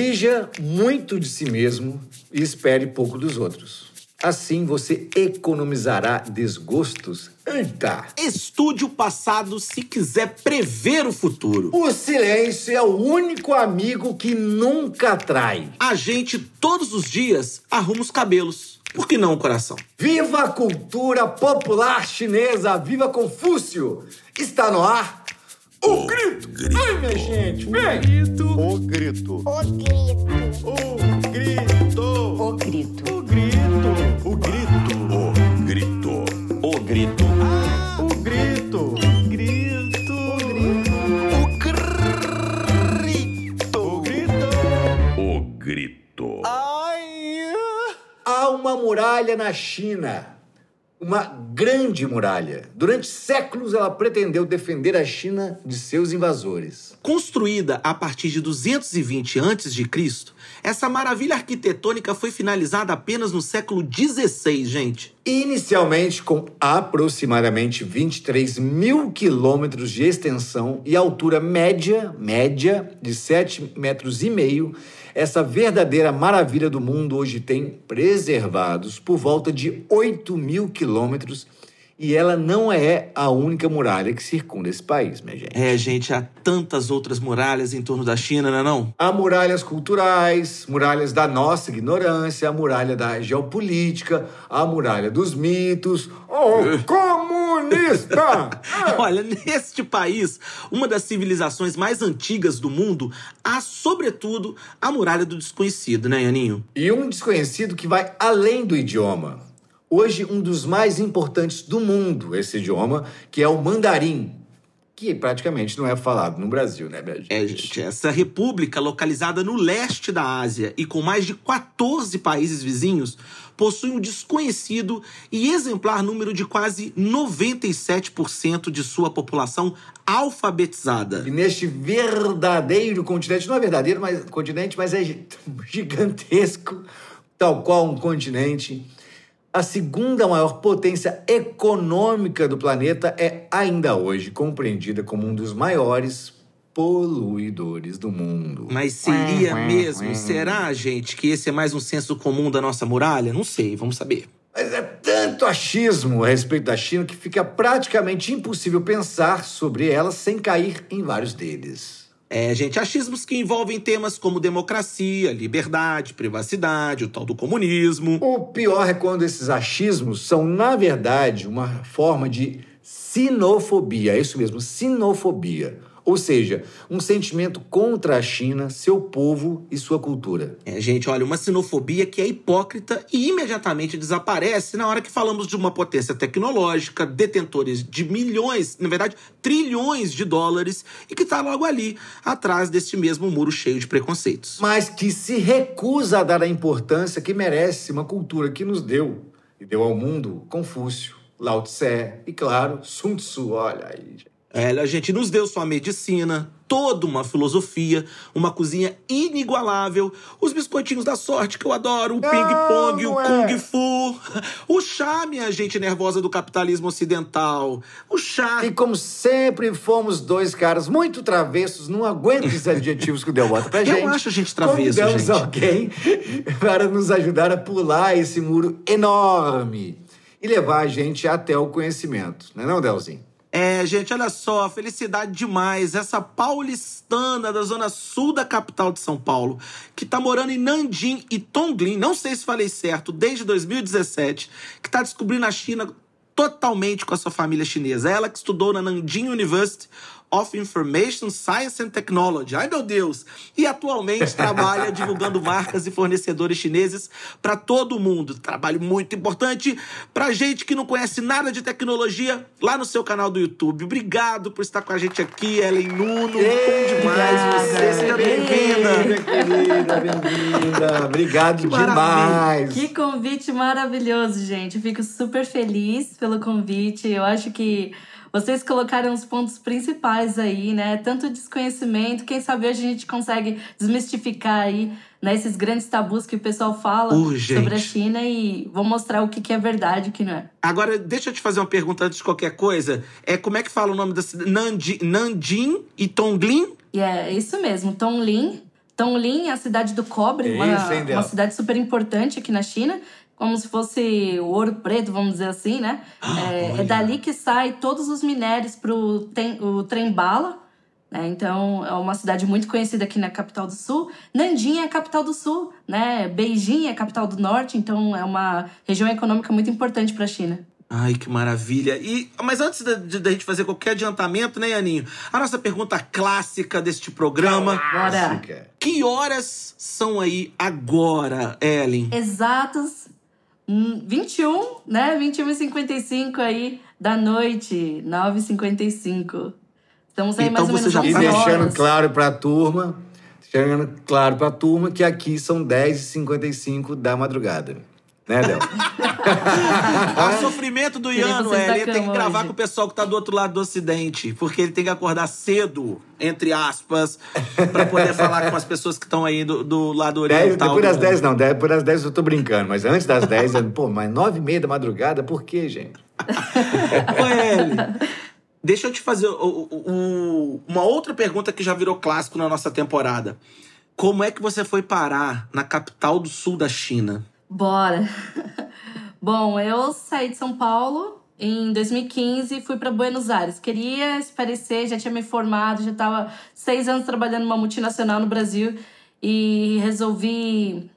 Exija muito de si mesmo e espere pouco dos outros. Assim você economizará desgostos. Eita! Estude o passado se quiser prever o futuro. O silêncio é o único amigo que nunca trai. A gente, todos os dias, arruma os cabelos. Por que não o coração? Viva a cultura popular chinesa! Viva Confúcio! Está no ar o grito! grito. Ai, minha gente, vem! Grito. O grito. O grito. O grito! O grito. O grito. O grito. O grito. O grito. O grito! Grito. O grito. O grito. O grito. Há uma muralha na China. Uma grande muralha. Durante séculos ela pretendeu defender a China de seus invasores. Construída a partir de 220 a.C., essa maravilha arquitetônica foi finalizada apenas no século XVI, gente. Inicialmente com aproximadamente 23 mil quilômetros de extensão e altura média, média de 7 metros e meio, essa verdadeira maravilha do mundo hoje tem preservados por volta de 8 mil quilômetros e ela não é a única muralha que circunda esse país, minha gente. É, gente, há tantas outras muralhas em torno da China, não é não? Há muralhas culturais, muralhas da nossa ignorância, a muralha da geopolítica, a muralha dos mitos. O comunista! Olha, neste país, uma das civilizações mais antigas do mundo, há, sobretudo, a muralha do desconhecido, né, Aninho? E um desconhecido que vai além do idioma. Hoje, um dos mais importantes do mundo, esse idioma, que é o mandarim, que praticamente não é falado no Brasil, né, gente? É, gente, essa república, localizada no leste da Ásia e com mais de 14 países vizinhos, possui um desconhecido e exemplar número de quase 97% de sua população alfabetizada. E neste verdadeiro continente, não é verdadeiro mas, continente, mas é gi- gigantesco, tal qual um continente. A segunda maior potência econômica do planeta é ainda hoje compreendida como um dos maiores poluidores do mundo. Mas seria mesmo? Será, gente, que esse é mais um senso comum da nossa muralha? Não sei, vamos saber. Mas é tanto achismo a respeito da China que fica praticamente impossível pensar sobre ela sem cair em vários deles. É, gente, achismos que envolvem temas como democracia, liberdade, privacidade, o tal do comunismo. O pior é quando esses achismos são, na verdade, uma forma de sinofobia. É isso mesmo, sinofobia. Ou seja, um sentimento contra a China, seu povo e sua cultura. É, gente, olha, uma sinofobia que é hipócrita e imediatamente desaparece na hora que falamos de uma potência tecnológica, detentores de milhões, na verdade, trilhões de dólares, e que está logo ali, atrás deste mesmo muro cheio de preconceitos. Mas que se recusa a dar a importância que merece uma cultura que nos deu e deu ao mundo Confúcio, Lao Tse e, claro, Sun Tzu. Olha aí, gente. É, a gente nos deu sua medicina, toda uma filosofia, uma cozinha inigualável, os biscoitinhos da sorte que eu adoro, o ping-pong, o kung fu, o chá, minha gente nervosa do capitalismo ocidental, o chá. E como sempre fomos dois caras muito travessos, não aguento esses adjetivos que o Del bota pra Eu gente. acho a gente travesso, Convidamos gente. alguém para nos ajudar a pular esse muro enorme e levar a gente até o conhecimento. Não é não, Delzinho? É, gente, olha só, felicidade demais. Essa paulistana da zona sul da capital de São Paulo, que tá morando em Nanjing e Tongling, não sei se falei certo, desde 2017, que tá descobrindo a China totalmente com a sua família chinesa. Ela que estudou na Nanjing University of Information Science and Technology. Ai, meu Deus! E atualmente trabalha divulgando marcas e fornecedores chineses para todo mundo. Trabalho muito importante pra gente que não conhece nada de tecnologia lá no seu canal do YouTube. Obrigado por estar com a gente aqui, Ellen Nuno. Bom demais você. Seja bem-vinda. querida, bem-vinda. Obrigado Que demais. Que convite maravilhoso, gente. Eu fico super feliz pelo convite. Eu acho que vocês colocaram os pontos principais aí, né? Tanto desconhecimento, quem sabe hoje a gente consegue desmistificar aí né, esses grandes tabus que o pessoal fala Uh, gente. sobre a China e vou mostrar o que que é verdade e o que não é. Agora, deixa eu te fazer uma pergunta antes de qualquer coisa. É, como é que fala o nome da cidade? Nanjing, Nanjing e Tongling? E é isso mesmo, Tongling, Tongling é a cidade do cobre, uma, Isso, hein, Del? uma cidade super importante aqui na China, como se fosse o ouro preto, vamos dizer assim, né? é, é dali que sai todos os minérios para o trem bala. Né? Então, é uma cidade muito conhecida aqui na capital do sul. Nanjing é a capital do sul, né? Beijing é a capital do norte, então é uma região econômica muito importante para a China. Ai, que maravilha. E, mas antes da gente fazer qualquer adiantamento, né, Aninho? A nossa pergunta clássica deste programa. Clássica. Que horas são aí agora, Ellen? Exatos 21, né? 21 e 55 aí da noite, 9 e 55. Estamos aí Então mais ou menos já 11 E deixando horas. claro para a turma, deixando claro para a turma que aqui são 10h55 da madrugada. Né, Del? Ah, o sofrimento do Iano, da Ellen, ele tem que gravar hoje. com o pessoal que tá do outro lado do ocidente. Porque ele tem que acordar cedo, entre aspas, pra poder falar com as pessoas que estão aí do, do lado 10, oriental. depois das mundo. 10 não, depois das 10 eu tô brincando, mas antes das 10, eu- pô, mas 9 e meia da madrugada, por quê, gente? Ô, Ellen, deixa eu te fazer uma outra pergunta que já virou clássico na nossa temporada. Como é que você foi parar na capital do sul da China? Bora! Bom, eu saí de São Paulo em 2015 e fui para Buenos Aires. Queria esparecer, já tinha me formado, já estava seis anos trabalhando numa multinacional no Brasil e resolvi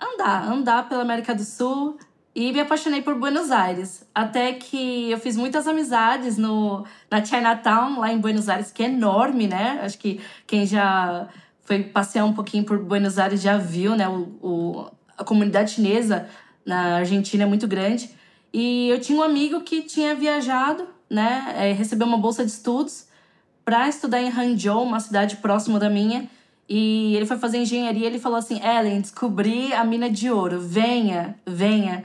andar, andar pela América do Sul e me apaixonei por Buenos Aires. Até que eu fiz muitas amizades no, na Chinatown, lá em Buenos Aires, que é enorme, né? Acho que quem já foi passear um pouquinho por Buenos Aires já viu, né? O, o- a comunidade chinesa na Argentina é muito grande. E eu tinha um amigo que tinha viajado, né? é, recebeu uma bolsa de estudos para estudar em Hangzhou, uma cidade próxima da minha. E ele foi fazer engenharia e ele falou assim: Ellen, descobri a mina de ouro, venha, venha.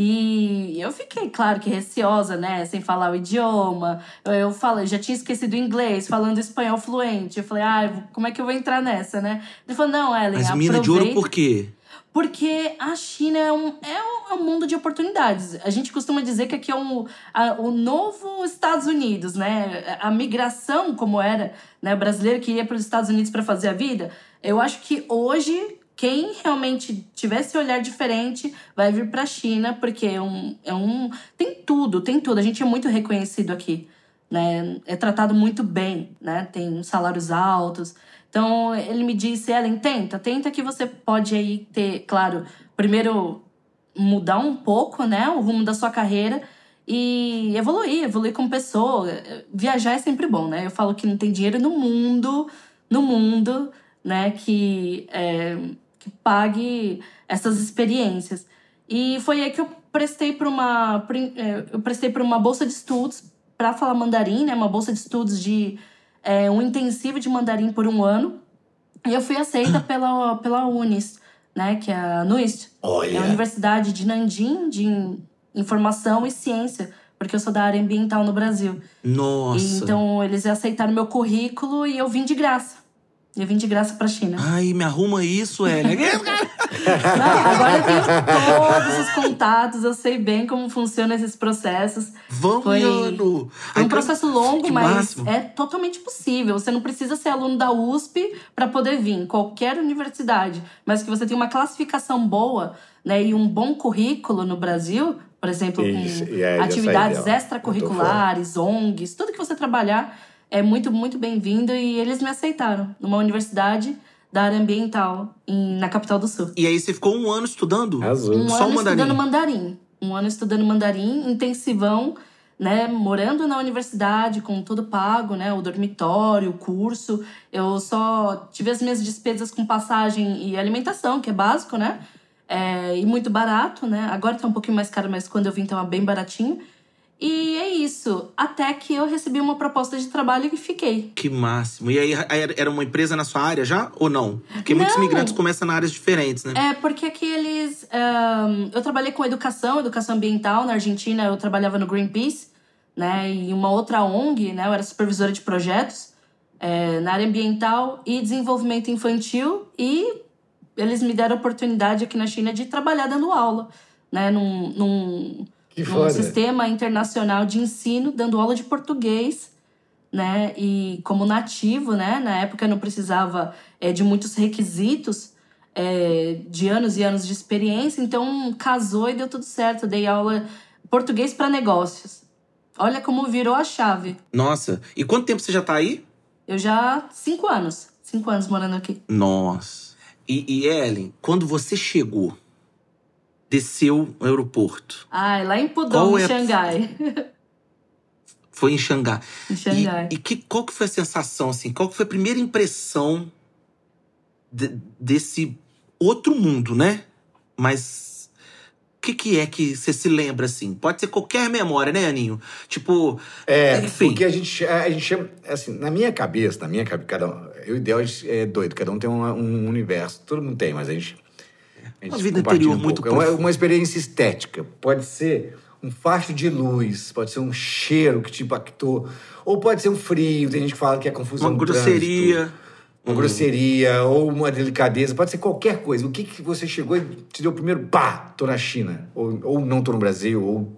E eu fiquei, claro que receosa, né? Sem falar o idioma. Eu, eu falo, eu já tinha esquecido o inglês, falando espanhol fluente. Eu falei, ah, como é que eu vou entrar nessa, né? Ele falou, não, Ellen, Mas mina de ouro aproveita." por quê? Porque a China é um, é um, é um mundo de oportunidades. A gente costuma dizer que aqui é um, a- o novo Estados Unidos, né? A migração, como era, né? O brasileiro que ia para os Estados Unidos para fazer a vida. Eu acho que hoje, quem realmente tiver esse olhar diferente vai vir para a China, porque é um, é um. Tem tudo, tem tudo. A gente é muito reconhecido aqui. Né? É tratado muito bem, né? Tem salários altos. Então, ele me disse, Ellen, tenta, tenta que você pode aí ter, claro, primeiro mudar um pouco, né, o rumo da sua carreira e evoluir, evoluir como pessoa. Viajar é sempre bom, né? Eu falo que não tem dinheiro no mundo, no mundo, né, que, é, que pague essas experiências. E foi aí que eu prestei para uma, é, eu prestei para uma bolsa de estudos para falar mandarim, né, uma bolsa de estudos de é, um intensivo de mandarim por um ano. E eu fui aceita pela, pela UNIS, né? Que é a NUIST. Olha. É a Universidade de Nanjing de In- Informação e Ciência. Porque eu sou da área ambiental no Brasil. Nossa. E, então, eles aceitaram meu currículo e eu vim de graça. Eu vim de graça pra China. Ai, me arruma isso, Ellen. Não, agora eu tenho todos os contatos, eu sei bem como funcionam esses processos. Vamos, Foi-. É Ai, um processo longo, que mas máximo. é totalmente possível. Você não precisa ser aluno da USP para poder vir, qualquer universidade, mas que você tenha uma classificação boa, né, e um bom currículo no Brasil, por exemplo, Isso, com aí, atividades extracurriculares, ONGs, tudo que você trabalhar é muito, muito bem-vindo e eles me aceitaram numa universidade da área ambiental em- na capital do sul. E aí você ficou um ano estudando? Azul. Um Só ano mandarim. estudando mandarim. Um ano estudando mandarim, intensivão, né? Morando na universidade, com tudo pago, né? O dormitório, o curso. Eu só tive as minhas despesas com passagem e alimentação, que é básico, né? É, e muito barato, né? Agora tá um pouquinho mais caro, mas quando eu vim tava bem baratinho. E é isso. Até que eu recebi uma proposta de trabalho e fiquei. Que máximo. E aí era uma empresa na sua área já ou não? Porque muitos Não. imigrantes começam em áreas diferentes, né? É, porque aqui eles. ahn, eu trabalhei com educação, educação ambiental. Na Argentina, eu trabalhava no Greenpeace, né? E uma outra ONG, né? Eu era supervisora de projetos é, na área ambiental e desenvolvimento infantil. E eles me deram a oportunidade aqui na China de trabalhar dando aula, né? Num, num, Num foda. sistema internacional de ensino, dando aula de português né? E como nativo, né? Na época não precisava é, de muitos requisitos, é, de anos e anos de experiência, então casou e deu tudo certo. Dei aula português para negócios. Olha como virou a chave. Nossa, e quanto tempo você já tá aí? Eu já cinco anos, cinco anos morando aqui. Nossa. E, e Ellen, quando você chegou, desceu no aeroporto, Ai, lá em Pudong, é em a- Xangai. foi em Xangai. em Xangai. E, e que, qual que foi a sensação, assim? Qual que foi a primeira impressão de- desse outro mundo, né? Mas o que, que é que você se lembra, assim? Pode ser qualquer memória, né, Aninho? Tipo, É, Enfim. porque a gente, a gente chama, assim, na minha cabeça, na minha cabeça, cada um, eu e Deus é doido, cada um tem um, um universo, todo mundo tem, mas a gente Uma vida interior um muito pouco. É uma, experiência estética, pode ser um facho de luz, pode ser um cheiro que te impactou, ou pode ser um frio, tem gente que fala que é confusão uma grosseria. trânsito, uma grosseria ou uma delicadeza, pode ser qualquer coisa. O que, que você chegou e te deu o primeiro pá, tô na China, ou, ou não tô no Brasil, ou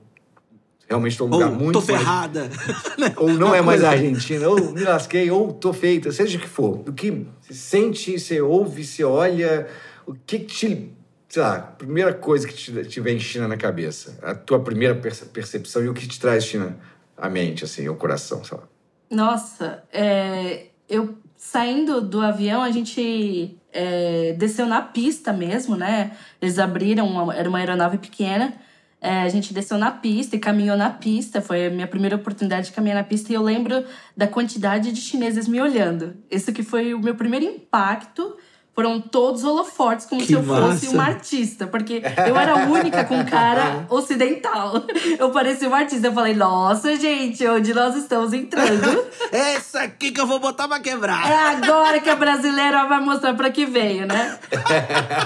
realmente tô num lugar Ou muito tô mais- ferrada. ou não Uma é mais coisa- Argentina, ou me lasquei, ou tô feita, seja o que for. O que você sente, você ouve, você olha, o que que te. Sei lá, primeira coisa que te, te vem China na cabeça, a tua primeira perce- percepção e o que te traz China à mente, assim, ao coração, sei lá. Nossa, é, eu saindo do avião, a gente é, desceu na pista mesmo, né? Eles abriram, uma, era uma aeronave pequena. É, a gente desceu na pista e caminhou na pista. Foi a minha primeira oportunidade de caminhar na pista. E eu lembro da quantidade de chineses me olhando. Esse que foi o meu primeiro impacto. Foram todos holofortes, como Que se eu fosse massa. uma artista. Porque eu era a única com cara ocidental. Eu parecia uma artista. Eu falei, nossa, gente, onde nós estamos entrando? Essa aqui que eu vou botar pra quebrar. É agora que a brasileira vai mostrar pra que veio, né?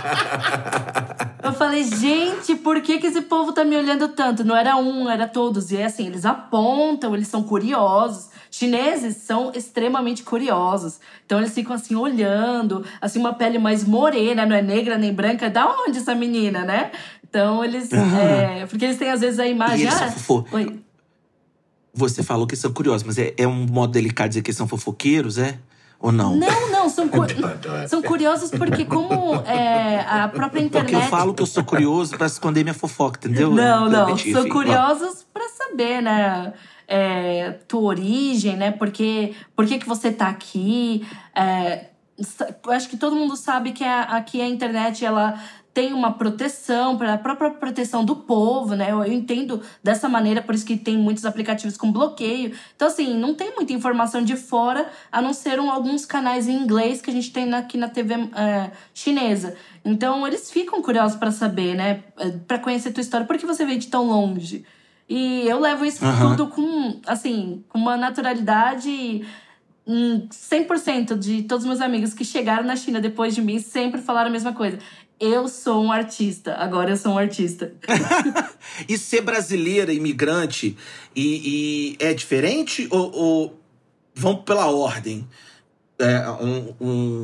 Eu falei, gente, por que, que esse povo tá me olhando tanto? Não era um, era todos. E é assim, eles apontam, eles são curiosos. Chineses são extremamente curiosos. Então eles ficam assim olhando, assim, uma pele mais morena, não é negra nem branca. Da onde essa menina, né? Então eles. é, porque eles têm às vezes a imagem. eles ah, são fofo- Oi. Você falou que são curiosos, mas é, é um modo delicado dizer que são fofoqueiros, é? Ou não? Não, não, são, cu- Adoro. são curiosos porque, como é, a própria internet. Porque eu falo que eu sou curioso pra esconder minha fofoca, entendeu? Não, não. Mentira, São curiosos pra saber, né? É, tua origem, né? Porque, por que, que você tá aqui? É, acho que todo mundo sabe que a- aqui a internet ela tem uma proteção para a própria proteção do povo, né? Eu, eu entendo dessa maneira, por isso que tem muitos aplicativos com bloqueio. Então, assim, não tem muita informação de fora, a não ser um- alguns canais em inglês que a gente tem aqui na TV é, chinesa. Então, eles ficam curiosos para saber, né? Para conhecer tua história. Por que você veio de tão longe? E eu levo isso Aham. tudo com, assim, com uma naturalidade. hum, 100% de todos os meus amigos que chegaram na China depois de mim sempre falaram a mesma coisa. Eu sou um artista, agora eu sou um artista. E ser brasileira, imigrante, e, e é diferente? Ou, ou vamos pela ordem? É, um,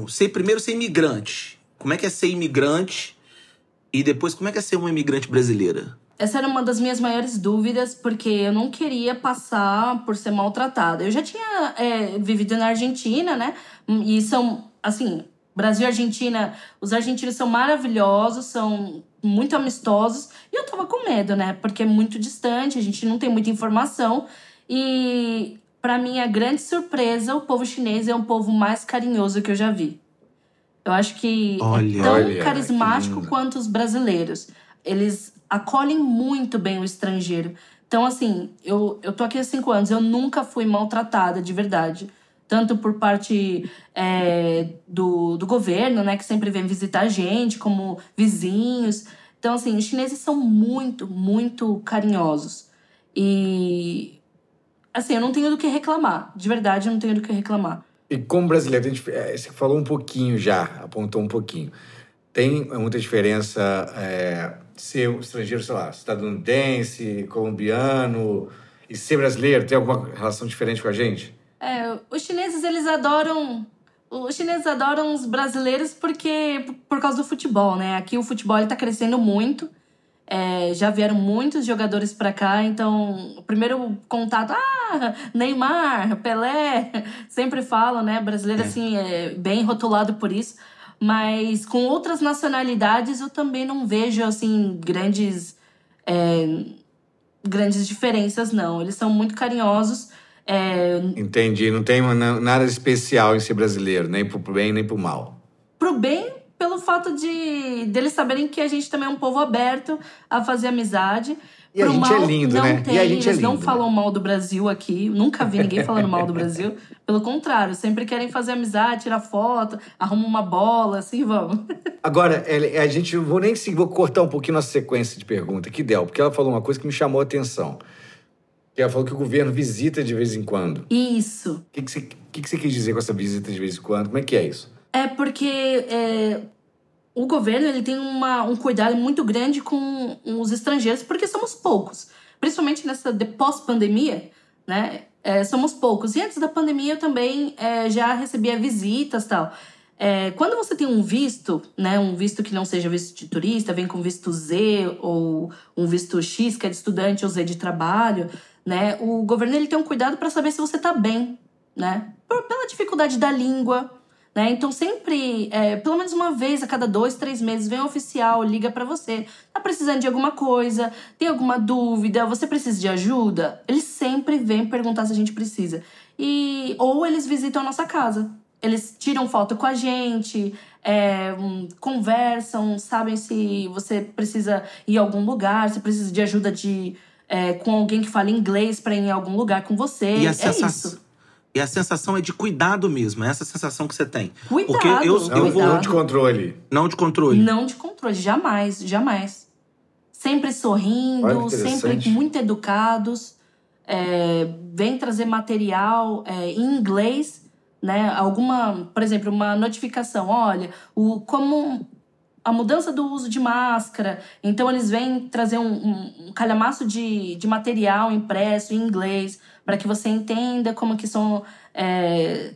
um- ser primeiro ser imigrante. Como é que é ser imigrante? E depois, como é que é ser uma imigrante brasileira? Essa era uma das minhas maiores dúvidas, porque eu não queria passar por ser maltratada. Eu já tinha é, vivido na Argentina, né? E são, assim, Brasil e Argentina, os argentinos são maravilhosos, são muito amistosos. E eu tava com medo, né? Porque é muito distante, a gente não tem muita informação. E, para minha grande surpresa, o povo chinês é um povo mais carinhoso que eu já vi. Eu acho que Olha. é tão Olha, carismático quanto os brasileiros. Eles acolhem muito bem o estrangeiro. Então, assim, eu, eu tô aqui há cinco anos, eu nunca fui maltratada de verdade. Tanto por parte é, do, do governo, né, que sempre vem visitar a gente, como vizinhos. Então, assim, os chineses são muito, muito carinhosos. E, assim, eu não tenho do que reclamar. De verdade, eu não tenho do que reclamar. E como brasileiro, a gente, é, você falou um pouquinho já, apontou um pouquinho. Tem muita diferença é, ser um estrangeiro, sei lá, estadunidense, colombiano e ser brasileiro? Tem alguma relação diferente com a gente? É, os chineses, eles adoram. Os chineses adoram os brasileiros porque por causa do futebol, né? Aqui o futebol ele tá crescendo muito. É, já vieram muitos jogadores para cá, então o primeiro contato, ah, Neymar, Pelé, sempre falam, né? Brasileiro, assim, é bem rotulado por isso. Mas com outras nacionalidades eu também não vejo, assim, grandes, é, grandes diferenças, não. Eles são muito carinhosos. É, Entendi. Não tem nada especial em ser brasileiro, nem pro bem nem pro mal. pro bem, pelo fato de deles saberem que a gente também é um povo aberto a fazer amizade. E a gente é mal, lindo, não né? Tem, E a gente é eles não lindo, falam mal do Brasil aqui. Nunca vi ninguém falando mal do Brasil. Pelo contrário, sempre querem fazer amizade, tirar foto, arrumam uma bola, assim vamos. Agora, a gente vou nem seguir, vou cortar um pouquinho nossa sequência de pergunta aqui, Del, porque ela falou uma coisa que me chamou a atenção. Que ela falou que o governo visita de vez em quando. Isso. O que, que, você, que, que você quis dizer com essa visita de vez em quando? Como é que é isso? É porque é, o governo ele tem uma, um cuidado muito grande com os estrangeiros, porque somos poucos. Principalmente nessa de pós-pandemia, né? É, somos poucos. E antes da pandemia eu também é, já recebia visitas tal. É, quando você tem um visto, né, um visto que não seja visto de turista, vem com visto Z ou um visto X, que é de estudante, ou Z de trabalho, né, o governo ele tem um cuidado para saber se você está bem, né, por, pela dificuldade da língua, né? Então, sempre, é, pelo menos uma vez a cada dois, três meses, vem um oficial, liga pra você. Tá precisando de alguma coisa? Tem alguma dúvida? Você precisa de ajuda? Eles sempre vêm perguntar se a gente precisa. E, ou eles visitam a nossa casa. Eles tiram foto com a gente, é, hum, conversam, sabem se você precisa ir a algum lugar, se precisa de ajuda de, é, com alguém que fala inglês pra ir em algum lugar com você. E a, é isso. E a sensação é de cuidado mesmo, é essa sensação que você tem. Cuidado, Porque eu, Não, eu não vou. cuidado. de controle. Não de controle. Não de controle, jamais, jamais. Sempre sorrindo, sempre muito educados. É, vem trazer material é, em inglês, né? Alguma, por exemplo, uma notificação. Olha, o, como a mudança do uso de máscara. Então, eles vêm trazer um, um, um calhamaço de, de material impresso em inglês para que você entenda como que são... é,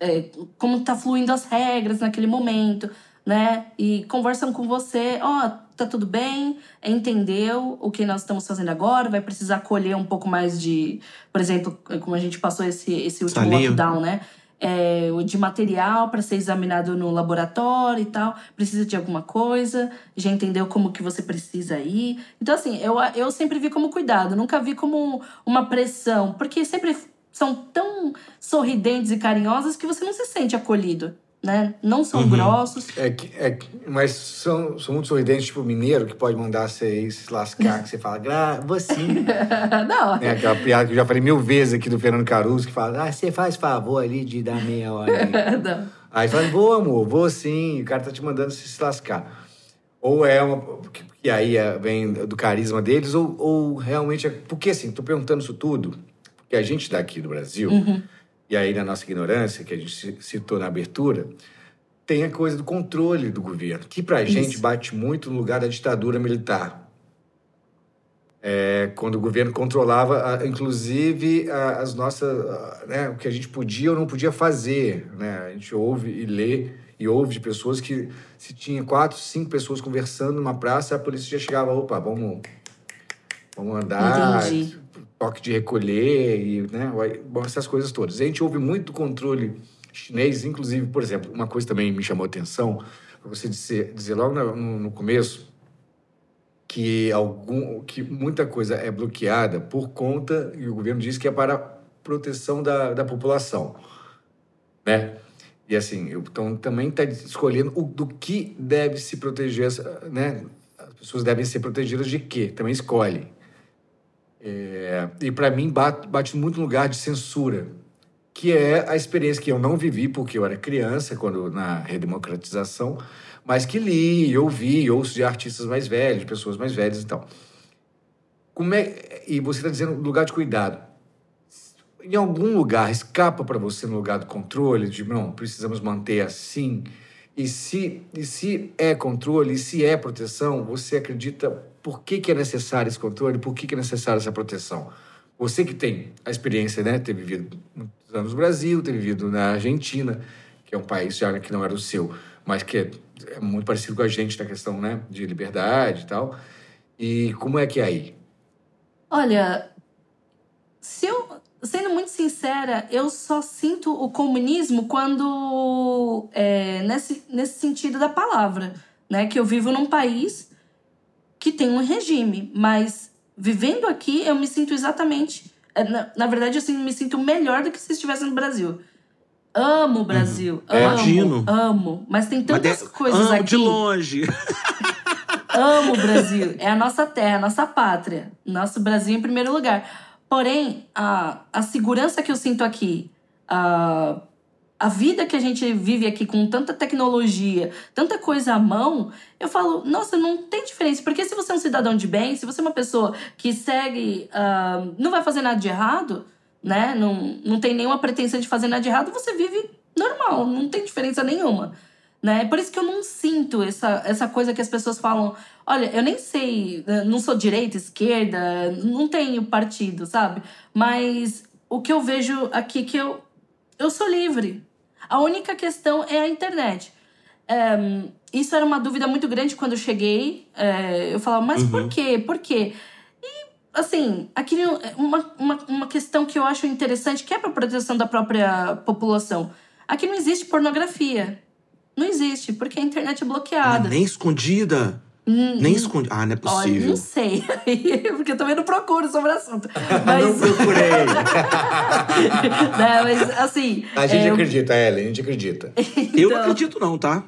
é, como tá fluindo as regras naquele momento, né? E conversam com você, ó, tá tudo bem, entendeu o que nós estamos fazendo agora, vai precisar colher um pouco mais de, por exemplo, como a gente passou esse, esse último lockdown, né? É, de material para ser examinado no laboratório e tal, precisa de alguma coisa, já entendeu como que você precisa ir. Então, assim, eu, eu sempre vi como cuidado, nunca vi como uma pressão, porque sempre são tão sorridentes e carinhosas que você não se sente acolhido, né? Não são Uhum. grossos. É, que- é, que- mas são, são muito sorridentes, tipo mineiro, que pode mandar você se lascar, que você fala, gra, você. não, É aquela piada que eu já falei mil vezes aqui do Fernando Caruso, que fala, ah, você faz favor ali de dar meia hora aí. não. Aí fala, vou, amor, vou sim. O cara tá te mandando se se lascar. Ou é uma. porque- porque aí é- vem do carisma deles, ou, ou realmente. É, porque assim, tô perguntando isso tudo, porque a gente daqui do Brasil, e aí na nossa ignorância, que a gente ci- citou na abertura, tem a coisa do controle do governo, que pra gente Isso. bate muito no lugar da ditadura militar. É, quando o governo controlava, a- inclusive, a- as nossas, a- né, o que a gente podia ou não podia fazer. Né? A gente ouve e lê e ouve de pessoas que se tinha quatro, cinco pessoas conversando numa praça, a polícia já chegava, opa, vamos, vamos andar, Entendi. toque de recolher e, né, essas coisas todas. A gente ouve muito controle chinês, inclusive, por exemplo, uma coisa também me chamou a atenção, para você dizer, dizer logo no- no- começo, que algum que muita coisa é bloqueada por conta e o governo diz que é para proteção da, da população, né? E assim, então também está escolhendo o, do que deve se proteger, né? As pessoas devem ser protegidas de quê? Também escolhe. É, e para mim bate, bate muito no lugar de censura, que é a experiência que eu não vivi porque eu era criança quando na redemocratização, mas que li, ouvi, ouço de artistas mais velhos, pessoas mais velhas e tal. Como é, e você está dizendo lugar de cuidado. Em algum lugar escapa para você no lugar do controle, de não, precisamos manter assim. E se, e se é controle, e se é proteção, você acredita por que, que é necessário esse controle, por que, que é necessária essa proteção? Você que tem a experiência, né, ter vivido muitos anos no Brasil, ter vivido na Argentina, que é um país já que não era o seu, mas que é, é muito parecido com a gente na questão né, de liberdade e tal. E como é que é aí? Olha, se eu, sendo muito sincera, eu só sinto o comunismo quando é, nesse, nesse sentido da palavra, né? Que eu vivo num país que tem um regime, mas vivendo aqui eu me sinto exatamente, é, na, na verdade eu me sinto melhor do que se estivesse no Brasil. Amo o Brasil, É, amo, imagino. amo, mas tem Mas tantas de- coisas amo aqui. de longe. Amo o Brasil. É a nossa terra, a nossa pátria. Nosso Brasil em primeiro lugar. Porém, a, a segurança que eu sinto aqui, a, a vida que a gente vive aqui com tanta tecnologia, tanta coisa à mão, eu falo, nossa, não tem diferença. Porque se você é um cidadão de bem, se você é uma pessoa que segue, ah, não vai fazer nada de errado, né? Não, não tem nenhuma pretensão de fazer nada de errado, você vive normal, não tem diferença nenhuma né? Por isso que eu não sinto essa, essa coisa que as pessoas falam. Olha, eu nem sei, eh, não sou direita, esquerda, não tenho partido, sabe? Mas o que eu vejo aqui é que eu, eu sou livre. A única questão é a internet. É, isso era uma dúvida muito grande quando eu cheguei. É, eu falava, mas por quê? Por quê? E, assim, aqui uma, uma, uma questão que eu acho interessante, que é para proteção da própria população. Aqui não existe pornografia. Não existe, porque a internet é Ah, bloqueada. nem escondida. Nem escondida. Ah, não é Olha, possível. não sei. porque eu também não procuro sobre o assunto. Não Mas, procurei. né, mas assim. A gente é, acredita, Ellen, a gente acredita. Eu Então- não acredito, não, tá?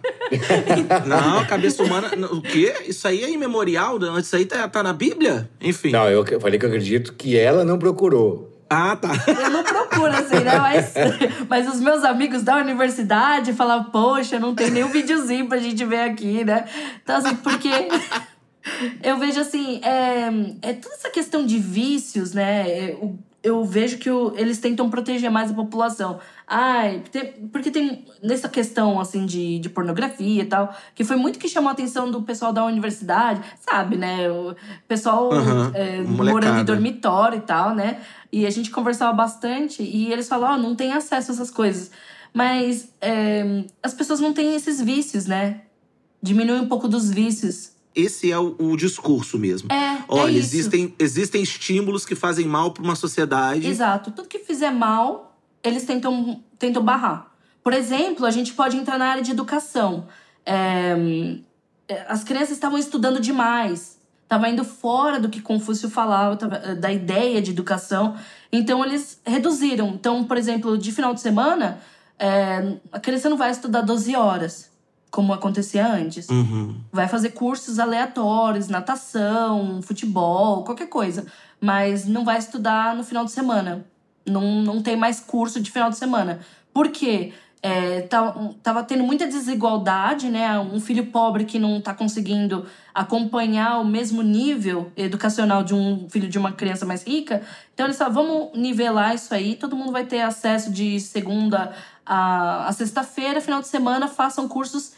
não, a cabeça humana. não, O quê? Isso aí é imemorial? Não, Isso aí tá, tá na Bíblia? Enfim. Não, eu falei que eu acredito que ela não procurou. Ah, tá. Eu não procuro, assim, né? Mas, mas os meus amigos da universidade falavam, poxa, não tem nenhum videozinho pra gente ver aqui, né? Então, assim, porque eu vejo assim, é, é toda essa questão de vícios, né? Eu, eu vejo que o- eles tentam proteger mais a população. Ai, tem- porque tem nessa questão, assim, de, de pornografia e tal, que foi muito que chamou a atenção do pessoal da universidade, sabe, né? O pessoal Aham, é, morando em dormitório e tal, né? E a gente conversava bastante e eles falavam, ó, não tem acesso a essas coisas. Mas é, as pessoas não têm esses vícios, né? Diminui um pouco dos vícios. Esse é o, o discurso mesmo. É, Olha, é isso. existem, existem estímulos que fazem mal para uma sociedade. Exato. Tudo que fizer mal, eles tentam, tentam barrar. Por exemplo, a gente pode entrar na área de educação. É, é, as crianças estavam estudando demais. Estavam indo fora do que Confúcio falava, eh, da ideia de educação. Então, eles reduziram. Então, por exemplo, de final de semana, é, a criança não vai estudar 12 horas, como acontecia antes Uhum. vai fazer cursos aleatórios, natação, futebol, qualquer coisa. Mas não vai estudar no final de semana. Não, não tem mais curso de final de semana. Por quê? É, tá- tava tendo muita desigualdade, né? Um filho pobre que não tá conseguindo acompanhar o mesmo nível educacional de um filho de uma criança mais rica. Então eles falaram, vamos nivelar isso aí, todo mundo vai ter acesso de segunda a, a sexta-feira, final de semana, façam cursos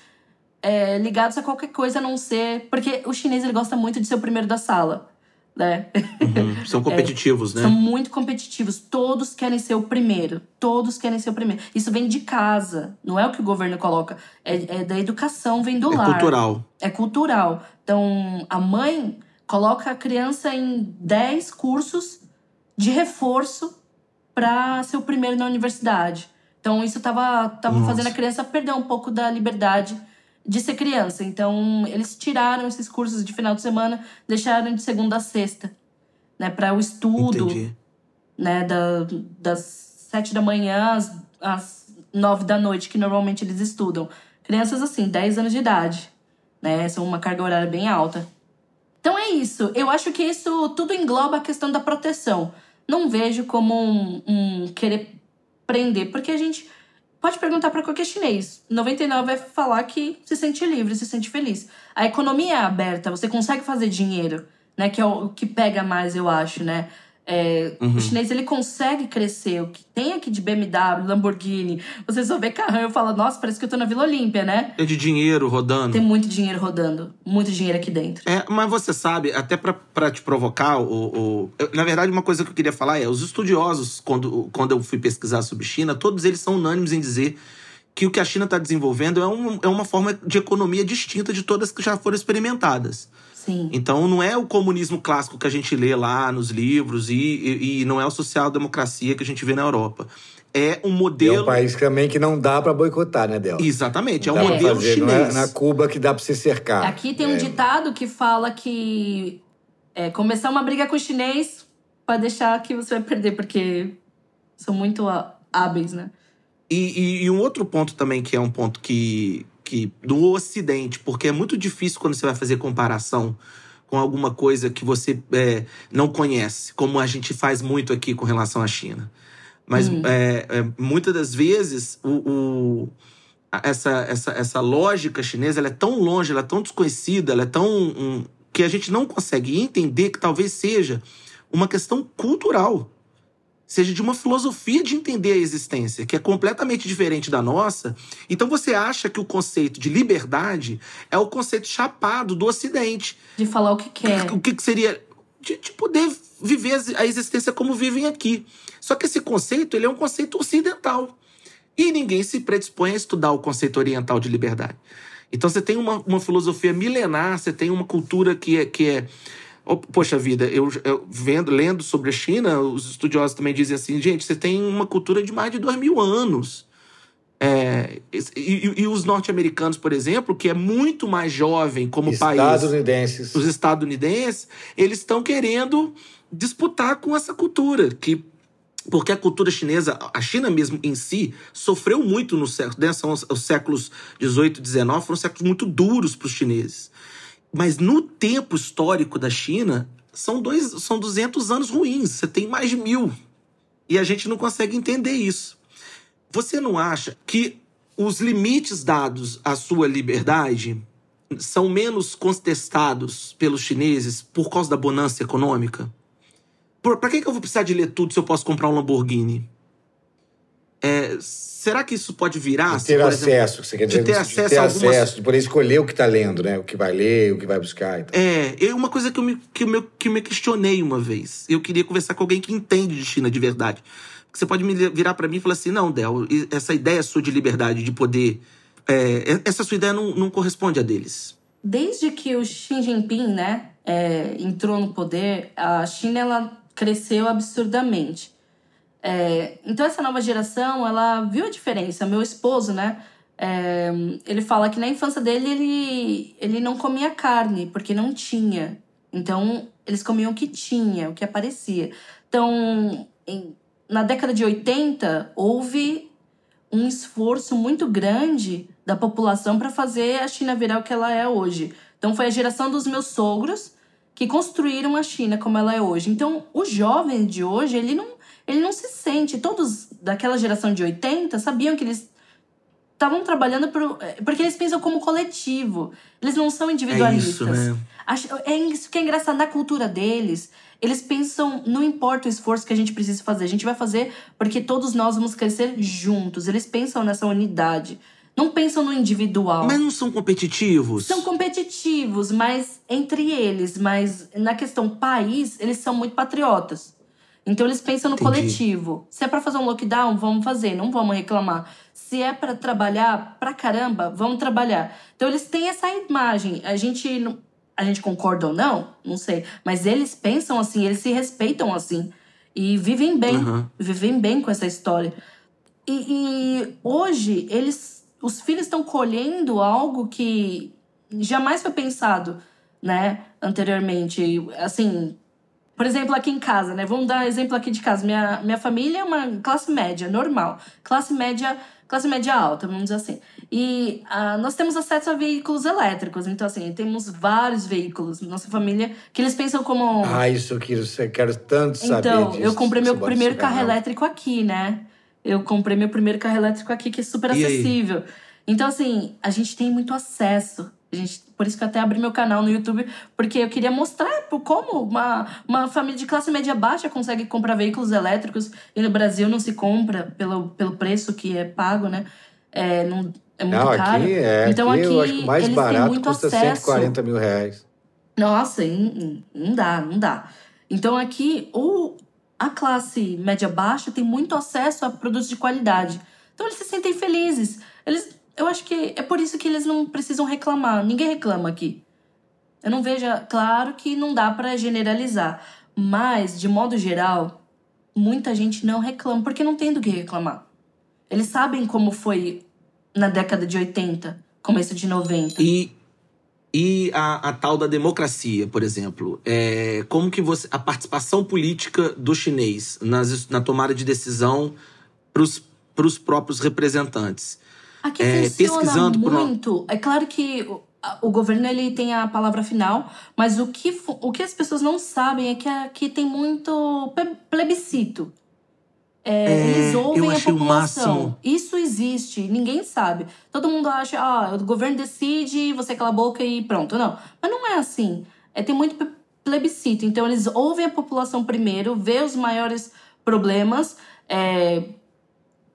é, ligados a qualquer coisa a não ser. Porque o chinês ele gosta muito de ser o primeiro da sala, né? Uhum. São competitivos, né? São muito competitivos. Todos querem ser o primeiro. Todos querem ser o primeiro. Isso vem de casa. Não é o que o governo coloca. É, é da educação, vem do É lar. cultural. É cultural. Então, a mãe coloca a criança em 10 cursos de reforço para ser o primeiro na universidade. Então, isso tava, tava Nossa. fazendo a criança perder um pouco da liberdade de ser criança. Então, eles tiraram esses cursos de final de semana, deixaram de segunda a sexta, né, para o estudo Entendi. né, da, das sete da manhã às, às nove da noite, que normalmente eles estudam. Crianças assim, 10 anos de idade, né? São uma carga horária bem alta. Então é isso. Eu acho que isso tudo engloba a questão da proteção. Não vejo como um, um querer prender, porque a gente pode perguntar para qualquer chinês. 99 vai falar que se sente livre, se sente feliz. A economia é aberta, você consegue fazer dinheiro, né? Que é o que pega mais, eu acho, né? É, O chinês ele consegue crescer. O que tem aqui de BMW, Lamborghini, você só vê carrão e fala, nossa, parece que eu tô na Vila Olímpia, né? É de dinheiro rodando. Tem muito dinheiro rodando, muito dinheiro aqui dentro. É, mas você sabe, até pra, pra te provocar, o, o- na verdade, uma coisa que eu queria falar é: os estudiosos, quando, quando eu fui pesquisar sobre China, todos eles são unânimes em dizer que o que a China está desenvolvendo é, um, é uma forma de economia distinta de todas que já foram experimentadas. Sim. Então não é o comunismo clássico que a gente lê lá nos livros e, e, e não é a social-democracia que a gente vê na Europa. É um É modelo. um país também que não dá pra boicotar, né, Del? Exatamente, é um Dá pra modelo fazer, chinês. Não é na Cuba que dá pra você cercar. Aqui tem um É. ditado que fala que é, começar uma briga com o chinês pra deixar que você vai perder, porque são muito há- hábeis, né? E, e- e um outro ponto também, que é um ponto que, que. do Ocidente, porque é muito difícil quando você vai fazer comparação com alguma coisa que você é, não conhece, como a gente faz muito aqui com relação à China. Mas Hum. é, é, muitas das vezes o, o- essa, essa, essa lógica chinesa ela é tão longe, ela é tão desconhecida, ela é tão. um, que a gente não consegue entender que talvez seja uma questão cultural seja de uma filosofia de entender a existência, que é completamente diferente da nossa. Então você acha que o conceito de liberdade é o conceito chapado do Ocidente. De falar o que quer. O que, seria de, de poder viver a existência como vivem aqui. Só que esse conceito ele é um conceito ocidental. E ninguém se predispõe a estudar o conceito oriental de liberdade. Então você tem uma, uma filosofia milenar, você tem uma cultura que é. Que é Poxa vida, eu, eu vendo, lendo sobre a China, os estudiosos também dizem assim, gente, você tem uma cultura de mais de dois mil anos. É, e, e- os norte-americanos, por exemplo, que é muito mais jovem como país Estadunidenses. os estadunidenses, eles estão querendo disputar com essa cultura, que porque a cultura chinesa, a China mesmo em si, sofreu muito no século, né? São os, os séculos 18 e 19, foram séculos muito duros para os chineses. Mas no tempo histórico da China, são, dois, são 200 anos ruins, você tem mais de mil. E a gente não consegue entender isso. Você não acha que os limites dados à sua liberdade são menos contestados pelos chineses por causa da bonança econômica? Por, pra que, que eu vou precisar de ler tudo se eu posso comprar um Lamborghini? É, será que isso pode virar? De ter por exemplo, acesso, você quer de dizer, ter de acesso ter a algumas- acesso, de poder escolher o que tá lendo, né? O que vai ler, o que vai buscar e tal. É, é uma coisa que eu, me, que, eu que eu me questionei uma vez. Eu queria conversar com alguém que entende de China de verdade. Porque você pode me virar pra mim e falar assim: não, Del, essa ideia sua de liberdade, de poder. é, essa sua ideia não, não corresponde a deles. Desde que o Xi Jinping, né, é, entrou no poder, a China ela cresceu absurdamente. É, então essa nova geração, ela viu a diferença. Meu esposo, né, é, ele fala que na infância dele ele, ele não comia carne porque não tinha. Então eles comiam o que tinha, o que aparecia. Então em- na década de 80 houve um esforço muito grande da população para fazer a China virar o que ela é hoje. Então foi a geração dos meus sogros que construíram a China como ela é hoje. Então o jovem de hoje, ele não, ele não se sente. Todos daquela geração de 80 sabiam que eles estavam trabalhando por, porque eles pensam como coletivo. Eles não são individualistas. É isso, né? É isso que é engraçado na cultura deles. Eles pensam, não importa o esforço que a gente precisa fazer, a gente vai fazer porque todos nós vamos crescer juntos. Eles pensam nessa unidade. Não pensam no individual. Mas não são competitivos? São competitivos, mas entre eles, mas na questão país, eles são muito patriotas. Então eles pensam no Entendi. coletivo. Se é pra fazer um lockdown, vamos fazer, não vamos reclamar. Se é pra trabalhar pra caramba, vamos trabalhar. Então eles têm essa imagem. A gente a gente concorda ou não, não sei, mas eles pensam assim, eles se respeitam assim e vivem bem, Aham. vivem bem com essa história. E, e hoje eles, os filhos estão colhendo algo que jamais foi pensado, né, anteriormente. Assim, por exemplo, aqui em casa, né? Vamos dar exemplo aqui de casa. Minha, minha família é uma classe média, normal. Classe média, classe média alta, vamos dizer assim. E ah, nós temos acesso a veículos elétricos. Então, assim, temos vários veículos. Nossa família, que eles pensam como... Ah, isso aqui, eu quero tanto saber Então, disso. eu comprei meu primeiro carro elétrico aqui, né? Eu comprei meu primeiro carro elétrico aqui, que é super E aí? acessível. Então, assim, a gente tem muito acesso. Gente, por isso que eu até abri meu canal no YouTube, porque eu queria mostrar como uma, uma família de classe média baixa consegue comprar veículos elétricos e no Brasil não se compra pelo, pelo preço que é pago, né? É, não, é muito Não, caro. aqui é. então aqui, aqui eu acho que o mais eles têm barato muito custa acesso. 140 mil reais. Nossa, não, não dá, não dá. Então aqui, o, a classe média baixa tem muito acesso a produtos de qualidade. Então eles se sentem felizes. Eles, eu acho que é por isso que eles não precisam reclamar. Ninguém reclama aqui. Eu não vejo. Claro que não dá para generalizar, mas, de modo geral, muita gente não reclama, porque não tem do que reclamar. Eles sabem como foi na década de 80, começo de 90. E, e a, a tal da democracia, por exemplo. É, como que você. A participação política do chinês nas, na tomada de decisão para os próprios representantes. Aqui É, funciona pesquisando por muito. É claro que o, a- o governo ele tem a palavra final, mas o que, o que as pessoas não sabem é que aqui tem muito plebiscito. É, É, eles ouvem eu a achei o população. máximo. Isso existe, ninguém sabe. Todo mundo acha, ah, o governo decide, você cala a boca e pronto. Não, mas não é assim. É, tem muito plebiscito. Então eles ouvem a população primeiro, vê os maiores problemas. é,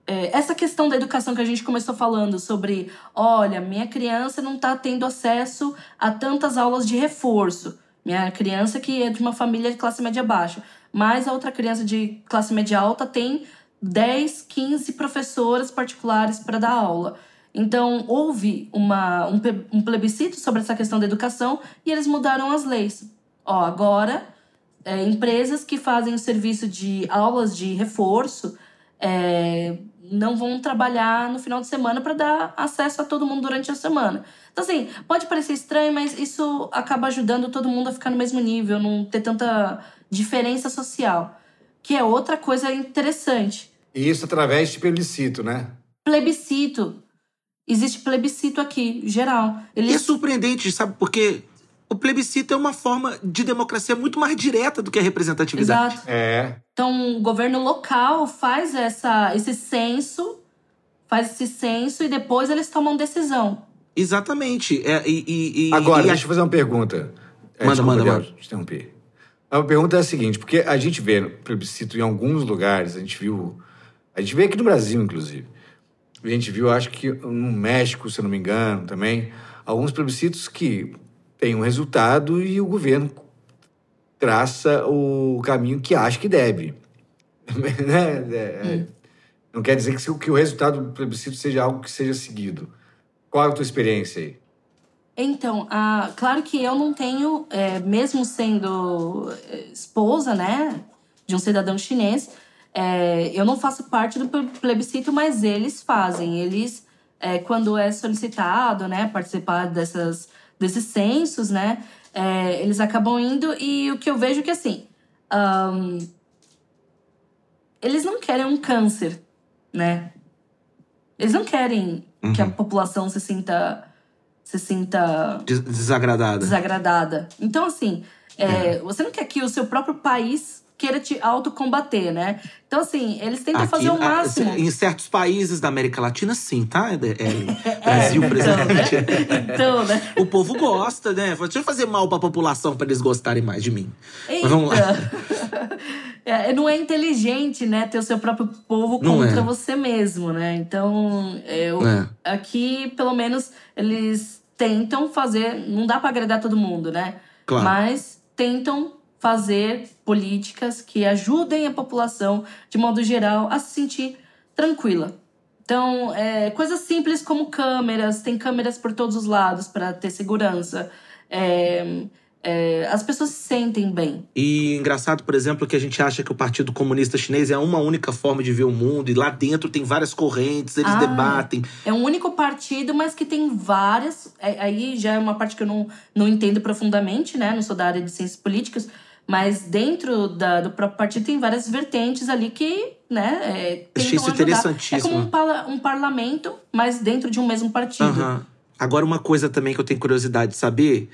é, essa questão da educação que a gente começou falando sobre, olha, minha criança não está tendo acesso a tantas aulas de reforço. Minha criança que é de uma família de classe média baixa, mas a outra criança de classe média alta tem 10, 15 professoras particulares para dar aula. Então, houve uma, um, um plebiscito sobre essa questão da educação e eles mudaram as leis. Ó, agora, é, empresas que fazem o serviço de aulas de reforço é, não vão trabalhar no final de semana para dar acesso a todo mundo durante a semana. Então, assim, pode parecer estranho, mas isso acaba ajudando todo mundo a ficar no mesmo nível, não ter tanta diferença social. Que é outra coisa interessante. E isso através de plebiscito, né? Plebiscito. Existe plebiscito aqui, geral. E é surpreendente, sabe? Porque o plebiscito é uma forma de democracia muito mais direta do que a representatividade. Exato. É. Então, o governo local faz essa, esse censo, faz esse censo e depois eles tomam decisão. Exatamente. É, e, e- Agora, e deixa eu fazer uma pergunta. É, Manda, desculpa, manda, Léo, manda. te interromper. A pergunta é a seguinte, porque a gente vê no plebiscito em alguns lugares, a gente viu. A gente vê aqui no Brasil, inclusive. A gente viu, acho que no México, se eu não me engano, também, alguns plebiscitos que têm um resultado e o governo traça o caminho que acha que deve. Né? É, é, Não quer dizer que, que o resultado do plebiscito seja algo que seja seguido. Qual é a tua experiência aí? Então, ah, claro que eu não tenho, é, mesmo sendo é, esposa, né, de um cidadão chinês, é, eu não faço parte do ple- plebiscito, mas eles fazem. Eles, é, quando é solicitado, né, participar dessas, desses censos, né, é, eles acabam indo e o que eu vejo é que, assim, ahn, eles não querem um câncer, né? Eles não querem que a população se sinta se sinta des- desagradada. desagradada. Então, assim, é, você não quer que o seu próprio país queira te autocombater, né? Então, assim, eles tentam Aqui, fazer o máximo. Em certos países da América Latina, sim, tá? Ellen? Brasil, então, presente. né? Então, né? O povo gosta, né? Deixa eu fazer mal pra população pra eles gostarem mais de mim. Mas vamos lá. É, não é inteligente, né, ter o seu próprio povo Não contra é. você mesmo, né? Então, eu, É. aqui, pelo menos, eles tentam fazer. Não dá pra agradar todo mundo, né? Claro. Mas tentam fazer políticas que ajudem a população, de modo geral, a se sentir tranquila. Então, é, coisas simples como câmeras, tem câmeras por todos os lados para ter segurança. É, é, as pessoas se sentem bem. E engraçado, por exemplo, que a gente acha que o Partido Comunista Chinês é uma única forma de ver o mundo, e lá dentro tem várias correntes, eles Ah. debatem. É um único partido, mas que tem várias. é- Aí já é uma parte que eu não, não entendo profundamente, né? Não sou da área de ciências políticas. Mas dentro da- do próprio partido tem várias vertentes ali que, né? É, Achei isso ajudar. interessantíssimo. É como um, pala- um parlamento, mas dentro de um mesmo partido. Aham. Agora, uma coisa também que eu tenho curiosidade de saber: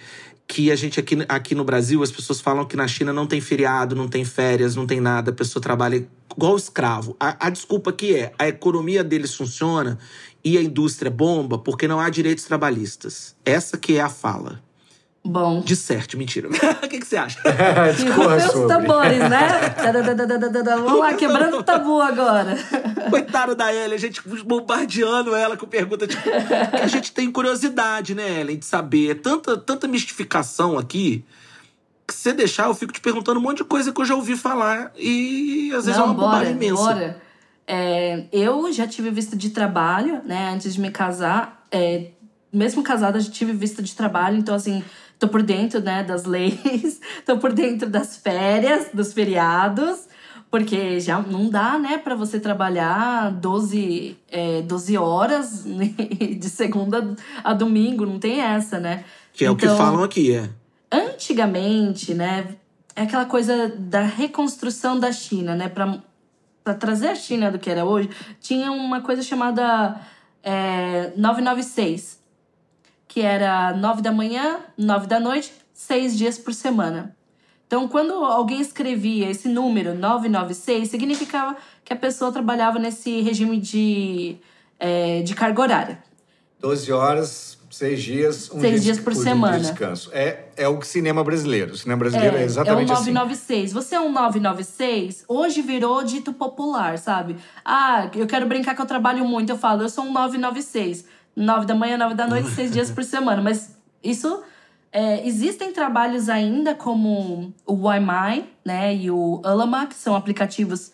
que a gente aqui, aqui no Brasil, as pessoas falam que na China não tem feriado, não tem férias, não tem nada, a pessoa trabalha igual escravo. A, a desculpa aqui é: a economia deles funciona e a indústria bomba porque não há direitos trabalhistas. Essa que é a fala. Bom. Disserte, mentira. o que, que você acha? Que Discorra rufem os sobre. tambores, né? Vamos lá, quebrando o tabu agora. Coitada da Ellen, a gente bombardeando ela com pergunta tipo, a gente tem curiosidade, né, Ellen, de saber. É tanta, tanta mistificação aqui que se você deixar, eu fico te perguntando um monte de coisa que eu já ouvi falar e às vezes é Não, uma bora, bobagem imensa. bora. É, eu já tive visto de trabalho, né? Antes de me casar. É, mesmo casada, já tive vista de trabalho. Então, assim, tô por dentro, né, das leis, tô por dentro das férias, dos feriados, porque já não dá, né, para você trabalhar 12, é, 12 horas de segunda a domingo, não tem essa, né? Que é o que Então, falam aqui, é. antigamente, né, é aquela coisa da reconstrução da China, né, para trazer a China do que era hoje, tinha uma coisa chamada é, 996, que era 9 da manhã, 9 da noite, seis dias por semana. Então, quando alguém escrevia esse número 996, significava que a pessoa trabalhava nesse regime de, é, de carga horária. 12 horas, seis dias, um Seis dia dias por dia semana. de descanso. É, é o cinema brasileiro. O cinema brasileiro é, exatamente é um assim. 996. Você é um 996, hoje virou dito popular, sabe? Ah, eu quero brincar que eu trabalho muito. Eu falo, eu sou um 996. 9 da manhã, 9 da noite, seis dias por semana. Mas isso. é, existem trabalhos ainda como o YMI, né? E o Ulama, que são aplicativos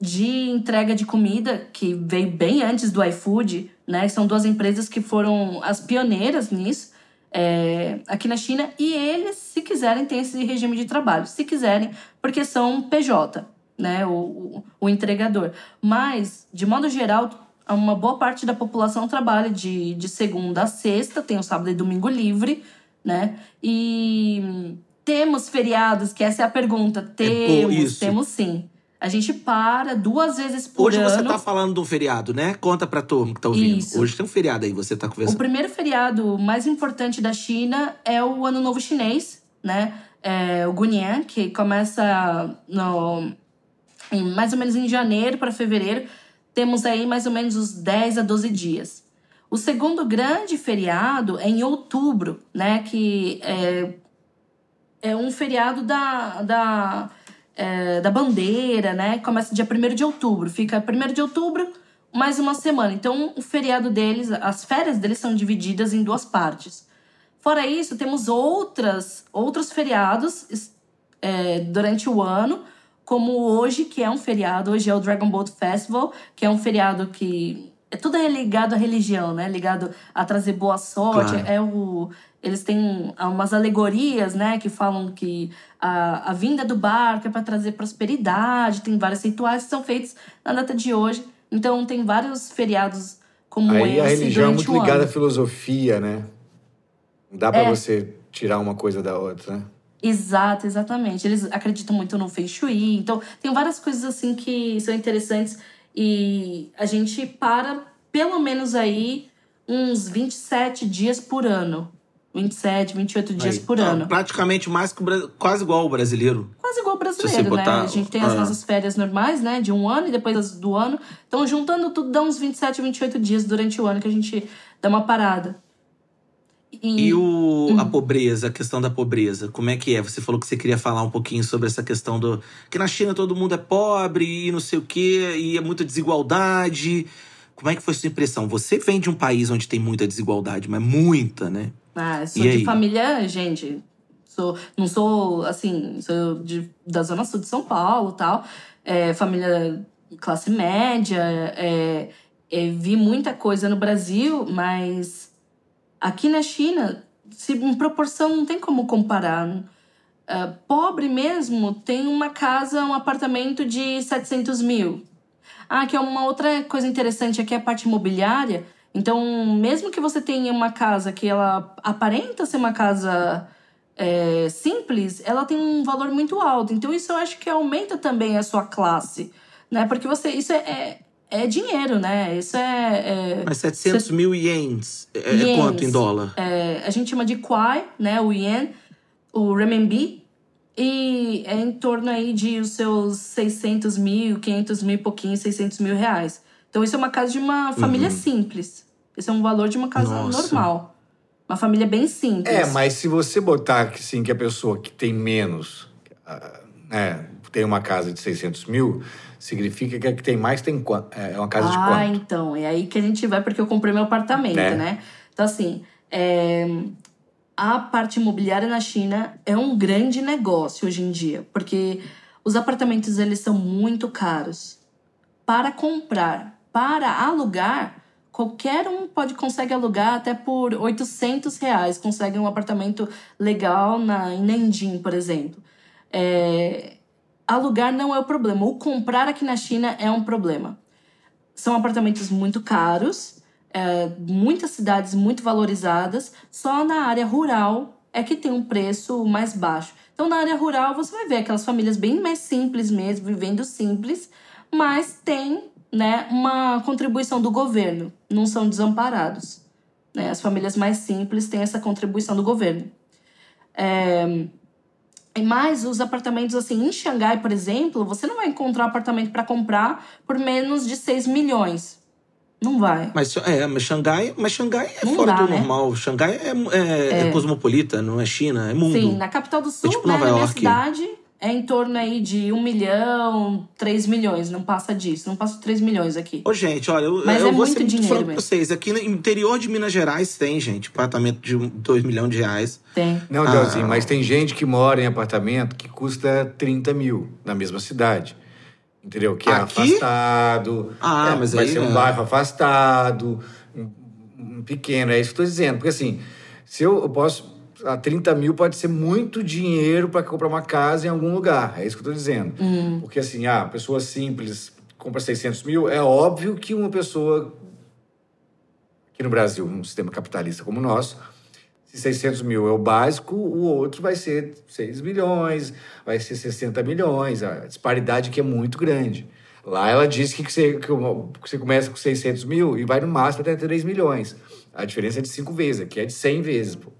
de entrega de comida que veio bem antes do iFood, né? São duas empresas que foram as pioneiras nisso é, aqui na China e eles, se quiserem, têm esse regime de trabalho, se quiserem, porque são PJ, né? O, o, o entregador. Mas, de modo geral, uma boa parte da população trabalha de, de segunda a sexta, tem o sábado e domingo livre, né? E temos feriados, que essa é a pergunta. Temos, isso. temos sim. A gente para duas vezes por Hoje ano. você tá falando de um feriado, né? Conta pra turma que tá ouvindo. Isso. Hoje tem um feriado aí, você tá O conversando. primeiro feriado mais importante da China é o Ano Novo Chinês, né? É o Gunian, que começa no, em, mais ou menos em janeiro para fevereiro. Temos aí mais ou menos os 10 a 12 dias. O segundo grande feriado é em outubro, né? Que é, é um feriado da, da, é, da bandeira, né? Começa dia 1 de outubro. Fica 1 de outubro, mais uma semana. Então, o feriado deles, as férias deles são divididas em duas partes. Fora isso, temos outras, outros feriados é, durante o ano, como hoje, que é um feriado. Hoje é o Dragon Boat Festival, que é um feriado que... É tudo é ligado à religião, né? Ligado a trazer boa sorte. Claro. É o... Eles têm umas alegorias, né? Que falam que a, a vinda do barco é para trazer prosperidade. Tem vários rituais que são feitos na data de hoje. Então, tem vários feriados como Aí a esse religião é muito ligada à ano. filosofia, né? Não dá pra É. você tirar uma coisa da outra, né? Exato, exatamente. Eles acreditam muito no Feng Shui. Então, tem várias coisas assim que são interessantes. E a gente para pelo menos aí uns 27 dias por ano. 27, 28 dias Aí. por Ah, ano. praticamente mais que o quase igual o brasileiro. Quase igual o Se você brasileiro, botar- né? A gente tem as ah. nossas férias normais, né? De um ano e depois do ano. Então, juntando tudo, dá uns 27, 28 dias durante o ano que a gente dá uma parada. E o, Hum. a pobreza, a questão da pobreza, como é que é? Você falou que você queria falar um pouquinho sobre essa questão do. Que na China todo mundo é pobre e não sei o quê, e é muita desigualdade. Como é que foi sua impressão? Você vem de um país onde tem muita desigualdade, mas muita, né? Ah, sou E de aí? família, gente. Sou, não sou, assim, sou de, da Zona Sul de São Paulo tal. É, família classe média. É, é, vi muita coisa no Brasil, mas aqui na China, se, em proporção, não tem como comparar. Ah, pobre mesmo tem uma casa, um apartamento de 700 mil. Ah, que é uma outra coisa interessante aqui é a parte imobiliária. Então, mesmo que você tenha uma casa que ela aparenta ser uma casa é, simples, ela tem um valor muito alto. Então, isso eu acho que aumenta também a sua classe, né? Porque você, isso é, é, dinheiro, né? Isso é, é Mas 700 mil ienes é, é Ienes. quanto em dólar? é, a gente chama de Kwai, né? O Yen, o Renminbi. E é em torno aí de os seus 600 mil, 500 mil e pouquinho, 600 mil reais. Então isso é uma casa de uma família simples. Esse é um valor de uma casa Nossa. normal. Uma família bem simples. É, mas se você botar que, sim, que a pessoa que tem menos, ah, né, tem uma casa de 600 mil, significa que a que tem mais tem quan- é uma casa de ah, quanto? então. É aí que a gente vai, porque eu comprei meu apartamento, Né? né? Então, assim, é, a parte imobiliária na China é um grande negócio hoje em dia, porque os apartamentos eles são muito caros. Para comprar, para alugar, qualquer um pode consegue alugar até por 800 reais. Consegue um apartamento legal na, em Nanjing, por exemplo. É, alugar não é o problema. O comprar aqui na China é um problema. São apartamentos muito caros, é, muitas cidades muito valorizadas. Só na área rural é que tem um preço mais baixo. Então, na área rural, você vai ver aquelas famílias bem mais simples mesmo, vivendo simples, mas tem né, uma contribuição do governo, não são desamparados. Né? As famílias mais simples têm essa contribuição do governo. É... Mas os apartamentos, assim, em Xangai, por exemplo, você não vai encontrar um apartamento para comprar por menos de 6 milhões. Não vai. Mas, é, mas Xangai, mas Xangai é Não fora dá, do né? normal. Xangai é, é, é cosmopolita, não é China, é mundo. Sim, na capital do sul, tipo né, Nova na minha York. cidade, é em torno aí de 1 milhão, 3 milhões. Não passa disso, não passa de 3 milhões aqui. Ô, gente, olha, eu, Mas eu é vou muito ser muito dinheiro mesmo. vocês. Aqui no interior de Minas Gerais tem, gente, apartamento de 2 milhões de reais. Tem. Não, Ah. Delzinho, mas tem gente que mora em apartamento que custa 30 mil na mesma cidade. Entendeu? Que é Aqui? afastado. Ah, é, mas vai aí, ser um né? bairro afastado, um, um pequeno, é isso que eu estou dizendo. Porque assim, se eu, eu posso. A 30 mil pode ser muito dinheiro para comprar uma casa em algum lugar. É isso que eu estou dizendo. Porque assim, ah, pessoa simples compra 600 mil, é óbvio que uma pessoa aqui no Brasil, num sistema capitalista como o nosso, se 600 mil é o básico, o outro vai ser 6 milhões, vai ser 60 milhões. A disparidade que é muito grande. Lá ela diz que você, que você começa com 600 mil e vai no máximo até 3 milhões. A diferença é de 5 vezes, aqui é de 100 vezes. Pô.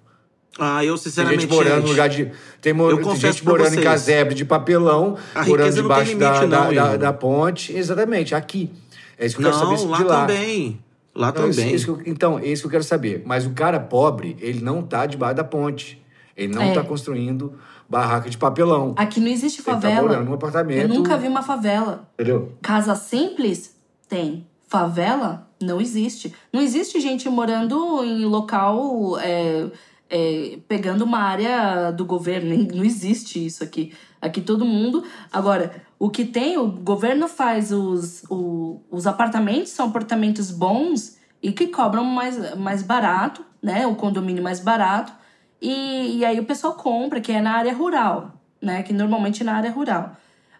Ah, eu Tem sinceramente. gente morando gente, no lugar de. Tem, eu tem gente morando em casebre de papelão, A morando não tem debaixo da, limite, da, não, da, Igor. da ponte. Exatamente, aqui. É isso que eu quero saber Não, lá de lá. também. Lá Não, isso- também. isso eu- então, é isso que eu quero saber. Mas o cara pobre, ele não tá debaixo da ponte. Ele não É. tá construindo barraca de papelão. Aqui não existe Ele tá favela. morando num apartamento. Eu nunca vi uma favela. Entendeu? Casa simples? Tem. Favela? Não existe. Não existe gente morando em local é, é, pegando uma área do governo. Não existe isso aqui. Aqui todo mundo. Agora, o que tem, o governo faz os, o- os apartamentos, são apartamentos bons e que cobram mais, mais barato, né? O condomínio mais barato. E, e aí o pessoal compra, que é na área rural, né? Que normalmente é na área rural.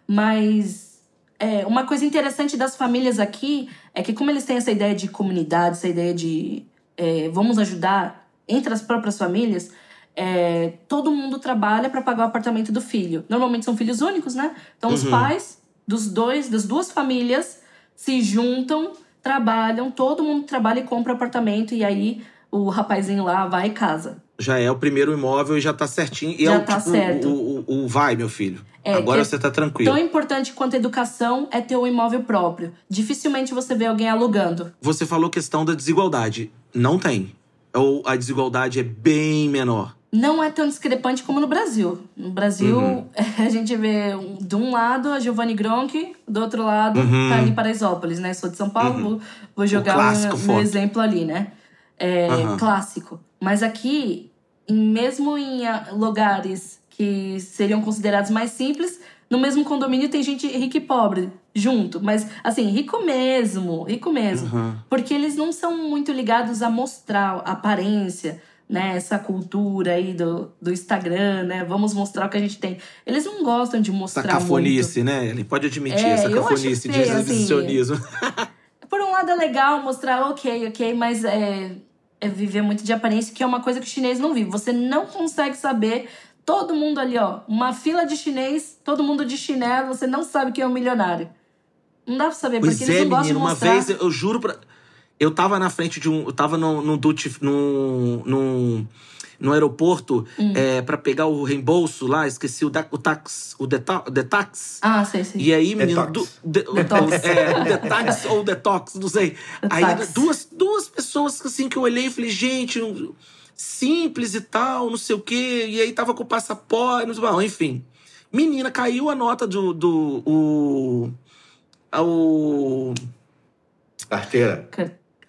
Mas é, uma coisa interessante das famílias aqui é que, como eles têm essa ideia de comunidade, essa ideia de é, vamos ajudar entre as próprias famílias, é, todo mundo trabalha para pagar o apartamento do filho. Normalmente são filhos únicos, né? Então os pais dos dois, das duas famílias se juntam, trabalham, todo mundo trabalha e compra apartamento e aí o rapazinho lá vai e casa. Já é o primeiro imóvel e já tá certinho. E Já é o, tá tipo, certo. O, o, o vai, meu filho. É, Agora que- você tá tranquilo. Tão importante quanto a educação é ter um imóvel próprio. Dificilmente você vê alguém alugando. Você falou questão da desigualdade. Não tem. Ou a desigualdade é bem menor. Não é tão discrepante como no Brasil. No Brasil, Uhum. a gente vê um- de um lado a Giovanni Gronk, do outro lado tá ali Paraisópolis, né? Sou de São Paulo, vou, vou jogar Uhum. um, forte. exemplo ali, né? É Aham. clássico. Mas aqui, mesmo em ah, lugares que seriam considerados mais simples, no mesmo condomínio tem gente rica e pobre junto. Mas, assim, rico mesmo, rico mesmo. Uhum. Porque eles não são muito ligados a mostrar a aparência, né? Essa cultura aí do, do Instagram, né? Vamos mostrar o que a gente tem. Eles não gostam de mostrar Essa cafonice, né? Ele pode admitir É, essa cafonice de assim. exibicionismo. muito. Por um lado é legal mostrar, ok, ok, mas é, é viver muito de aparência, que é uma coisa que o chinês não vive. Você não consegue saber. Todo mundo ali, ó, uma fila de chinês, todo mundo de chinelo, você não sabe quem é o milionário. Não dá pra saber, Pois porque eles é, não gostam menino, de uma mostrar. vez, eu juro pra. Eu tava na frente de um. Eu tava no, no, duty, no, no, no aeroporto Hum. é, pra pegar o reembolso lá, esqueci o, da, o tax. O deta, detax. Ah, sei, sei. E aí, menino, Detox. du- de- o- Detox. é, o detax ou detox, não sei. Aí duas, duas pessoas assim que eu olhei e falei, gente, um- simples e tal, não sei o quê. E aí tava com o passaporte, não sei, bom, enfim. Menina, caiu a nota do. do o, o, Carteira.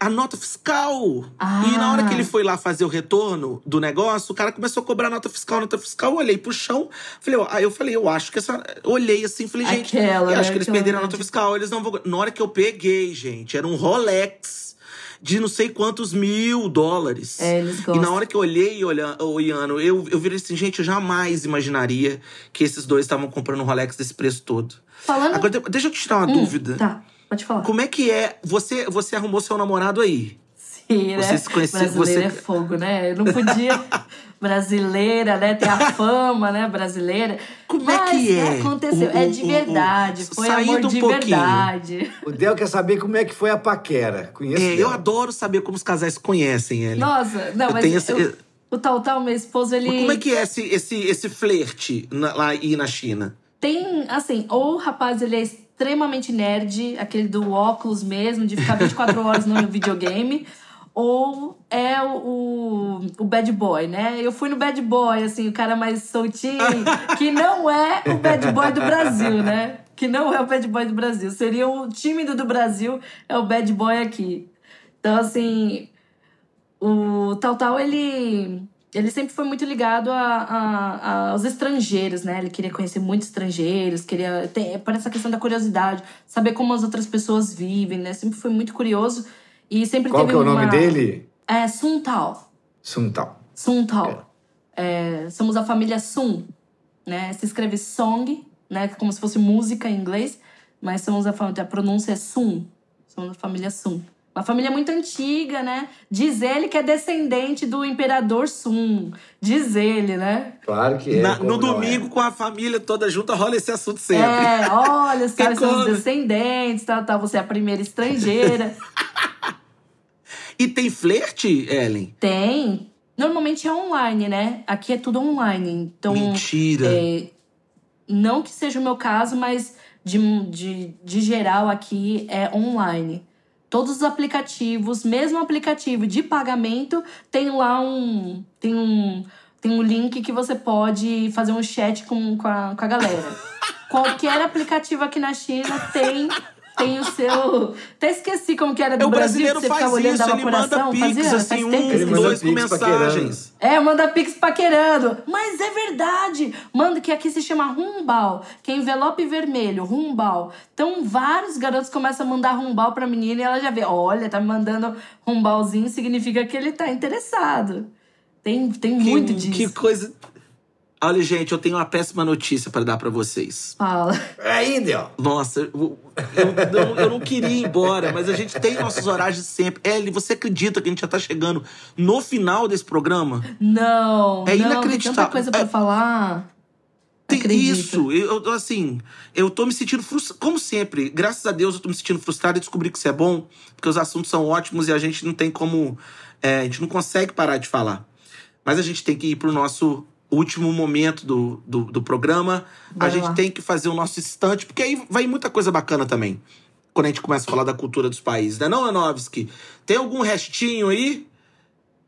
a nota fiscal. Ah. E na hora que ele foi lá fazer o retorno do negócio, o cara começou a cobrar nota fiscal, nota fiscal. Eu olhei pro chão, falei, ó, aí eu falei, eu acho que essa. Olhei assim, falei, gente, Aquela, eu né, acho que eles perderam a nota fiscal, eles não vão. Na hora que eu peguei, gente, era um Rolex de não sei quantos mil dólares. É, eles E gostam. na hora que eu olhei, olha, o Iano, eu, eu virei assim, gente, eu jamais imaginaria que esses dois estavam comprando um Rolex desse preço todo. Falando. Agora, de- deixa eu te tirar uma Hum, dúvida. Tá, pode falar. Como é que é? Você, você arrumou seu namorado aí? Sim, né? Você se conhecia- Brasileira você- é fogo, né? Eu não podia. brasileira, né? Tem a fama, né? Brasileira. Como é Mas, que né, é? Aconteceu. O- é o- de o- o- verdade. Foi amor um de pouquinho. verdade. O Del quer saber como é que foi a paquera. Conheço É, eu adoro saber como os casais se conhecem, ele. Nossa, não, Eu mas tenho esse- eu- o Tal Tal, meu esposo, ele. Mas como é que é esse, esse, esse flerte na- lá aí na China? Tem, assim, ou o rapaz ele é extremamente nerd, aquele do óculos mesmo, de ficar 24 horas no videogame, ou é o, o, bad boy, né? Eu fui no bad boy, assim, o cara mais soltinho, que não é o bad boy do Brasil, né? Que não é o bad boy do Brasil. Seria o tímido do Brasil, é o bad boy aqui. Então, assim, o Tal Tal, ele, ele sempre foi muito ligado a, a- aos estrangeiros, né? Ele queria conhecer muitos estrangeiros, queria ter para essa questão da curiosidade, saber como as outras pessoas vivem, né? Sempre foi muito curioso e sempre Qual teve que é o nome uma- dele? É Sun Tao. Sun Tao. Sun Tao. É, somos a família Sun, né? Se escreve Song, né? Como se fosse música em inglês, mas somos a família, a pronúncia é Sun. Somos a família Sun. Uma família muito antiga, né? Diz ele que é descendente do imperador Sun. Diz ele, né? Claro que é. Na- no não domingo, é. com a família toda junta, rola esse assunto sempre. É, olha, os caras são descendentes, tal, tal. Você é a primeira estrangeira. E tem flerte, Ellen? Tem. Normalmente é online, né? Aqui é tudo online. Então. Mentira. É, não que seja o meu caso, mas de, de, de geral aqui é online. Todos os aplicativos, mesmo aplicativo de pagamento, tem lá um. Tem um. Tem um link que você pode fazer um chat com, com, a, com a galera. Qualquer aplicativo aqui na China tem. Tem o seu. Até esqueci como que era do É, o Brasil, brasileiro que você faz olhando, isso, ele manda pix, fazia, faz assim, um, Ele dois com mensagens. é, manda pix paquerando. Mas é verdade. Manda que aqui se chama rumbal, que é envelope vermelho, rumbal. Então vários garotos começam a mandar rumbal pra menina e ela já vê, olha, tá me mandando rumbalzinho, significa que ele tá interessado. Tem, tem Que- muito disso. Que coisa. Olha, gente, eu tenho uma péssima notícia pra dar pra vocês. Fala. Aí, Del. Nossa, eu, eu, eu- eu não queria ir embora, mas a gente tem nossos horários sempre. Ellie, você acredita que a gente já tá chegando no final desse programa? Não, É não, inacreditável. Tem tanta coisa pra É- falar. Tem Acredito. isso. Eu, eu, assim, eu tô me sentindo frustrado. Como sempre, graças a Deus eu tô me sentindo frustrado e descobri que isso é bom, porque os assuntos são ótimos e a gente não tem como. é, a gente não consegue parar de falar. Mas a gente tem que ir pro nosso último momento do, do, do programa. Vai a gente lá. tem que fazer o nosso instante, porque aí vai muita coisa bacana também. Quando a gente começa a falar da cultura dos países, né, não, Anovski? Tem algum restinho aí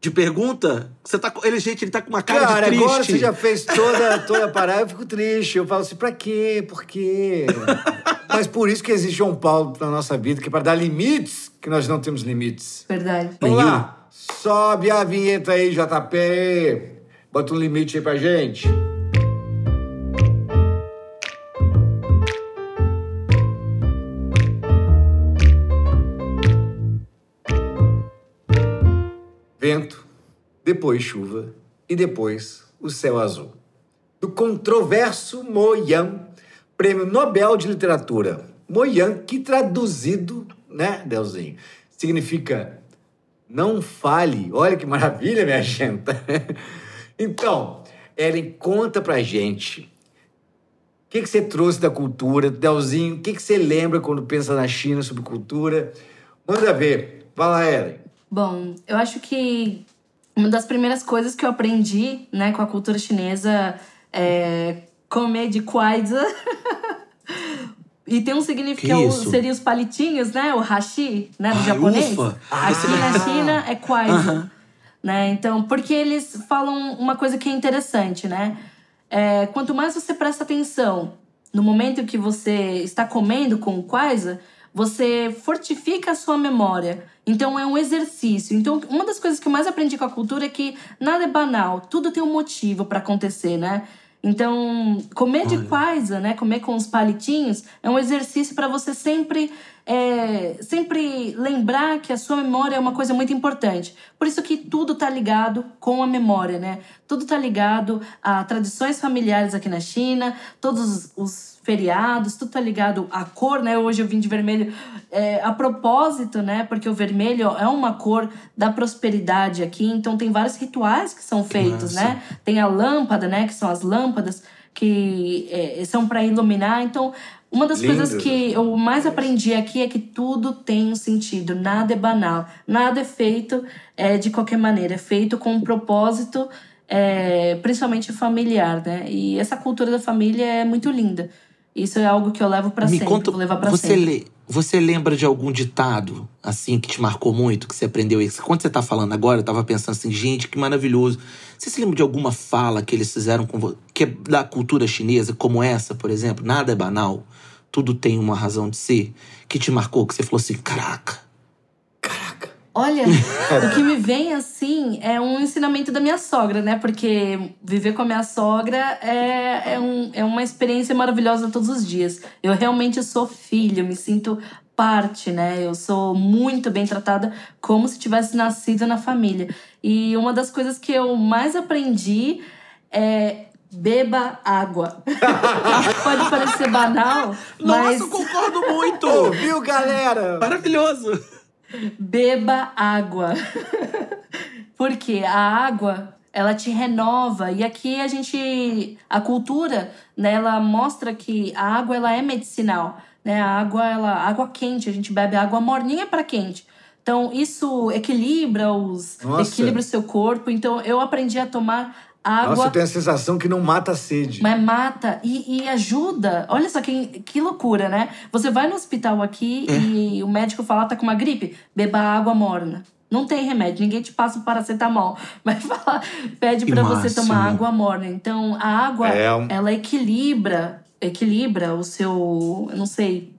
de pergunta? Você tá com. Ele, gente, ele tá com uma cara, Cara, de triste. agora você já fez toda, toda a parada, eu fico triste. Eu falo assim, pra quê? Por quê? Mas por isso que existe João Paulo na nossa vida, que é para dar limites, que nós não temos limites. Verdade. Vamos Nenhum. lá. Sobe a vinheta aí, JP. Bota um limite aí pra gente. Vento, depois chuva e depois o céu azul. Do controverso Moyan, Prêmio Nobel de Literatura. Moyan, que traduzido, né, Delzinho, significa não fale. Olha que maravilha, minha gente. Então, Ellen, conta pra gente. O que, que você trouxe da cultura? Delzinho, o que, que você lembra quando pensa na China sobre cultura? Manda ver. Vai lá, Ellen. Bom, eu acho que uma das primeiras coisas que eu aprendi, né, com a cultura chinesa é comer de quaiza. e tem um significado, Que isso? seria os palitinhos, né, o hashi, né, do Ai, japonês. ufa! Aqui na China é quaiza. Né? Então, porque eles falam uma coisa que é interessante, né? É, quanto mais você presta atenção no momento que você está comendo com o quaiza, você fortifica a sua memória. Então é um exercício. Então, uma das coisas que eu mais aprendi com a cultura é que nada é banal, tudo tem um motivo para acontecer, né? Então, comer de quaiza, né, comer com os palitinhos, é um exercício para você sempre é, sempre lembrar que a sua memória é uma coisa muito importante. Por isso que tudo está ligado com a memória, né? Tudo está ligado a tradições familiares aqui na China, todos os feriados, tudo tá ligado à cor, né? Hoje eu vim de vermelho é, a propósito, né? Porque o vermelho é uma cor da prosperidade aqui, então tem vários rituais que são feitos, massa. né? Tem a lâmpada, né? Que são as lâmpadas que é, são para iluminar. Então, uma das Lindo. coisas que eu mais aprendi aqui é que tudo tem um sentido, nada é banal, nada é feito é, de qualquer maneira, é feito com um propósito, é, principalmente familiar, né? E essa cultura da família é muito linda. Isso é algo que eu levo para sempre, conta, vou levar para você, sempre. lê, você lembra de algum ditado, assim, que te marcou muito, que você aprendeu isso? Quando você tá falando agora, eu tava pensando assim, gente, que maravilhoso. Você se lembra de alguma fala que eles fizeram com você, que é da cultura chinesa, como essa, por exemplo? Nada é banal, tudo tem uma razão de ser, que te marcou, que você falou assim, caraca. Olha, o que me vem assim é um ensinamento da minha sogra, né? Porque viver com a minha sogra é, é, um, é uma experiência maravilhosa todos os dias. Eu realmente sou filho, me sinto parte, né? Eu sou muito bem tratada, como se tivesse nascido na família. E uma das coisas que eu mais aprendi é beba água. Pode parecer banal, mas Nossa, eu concordo muito! Ouviu, galera? Maravilhoso! Beba água. Porque a água, ela te renova. E aqui a gente. A cultura, né, ela mostra que a água ela é medicinal. Né? A água, ela, água quente, a gente bebe água morninha para quente. Então, isso equilibra os. Nossa. equilibra o seu corpo. Então, eu aprendi a tomar água. Nossa, eu tenho a sensação que não mata a sede. Mas mata e, e ajuda. Olha só que, que loucura, né? Você vai no hospital aqui É. e o médico fala, tá com uma gripe, beba água morna. Não tem remédio, ninguém te passa o paracetamol. Mas fala, pede pra você tomar água morna. Então, a água, É um- ela equilibra, equilibra o seu, eu não sei,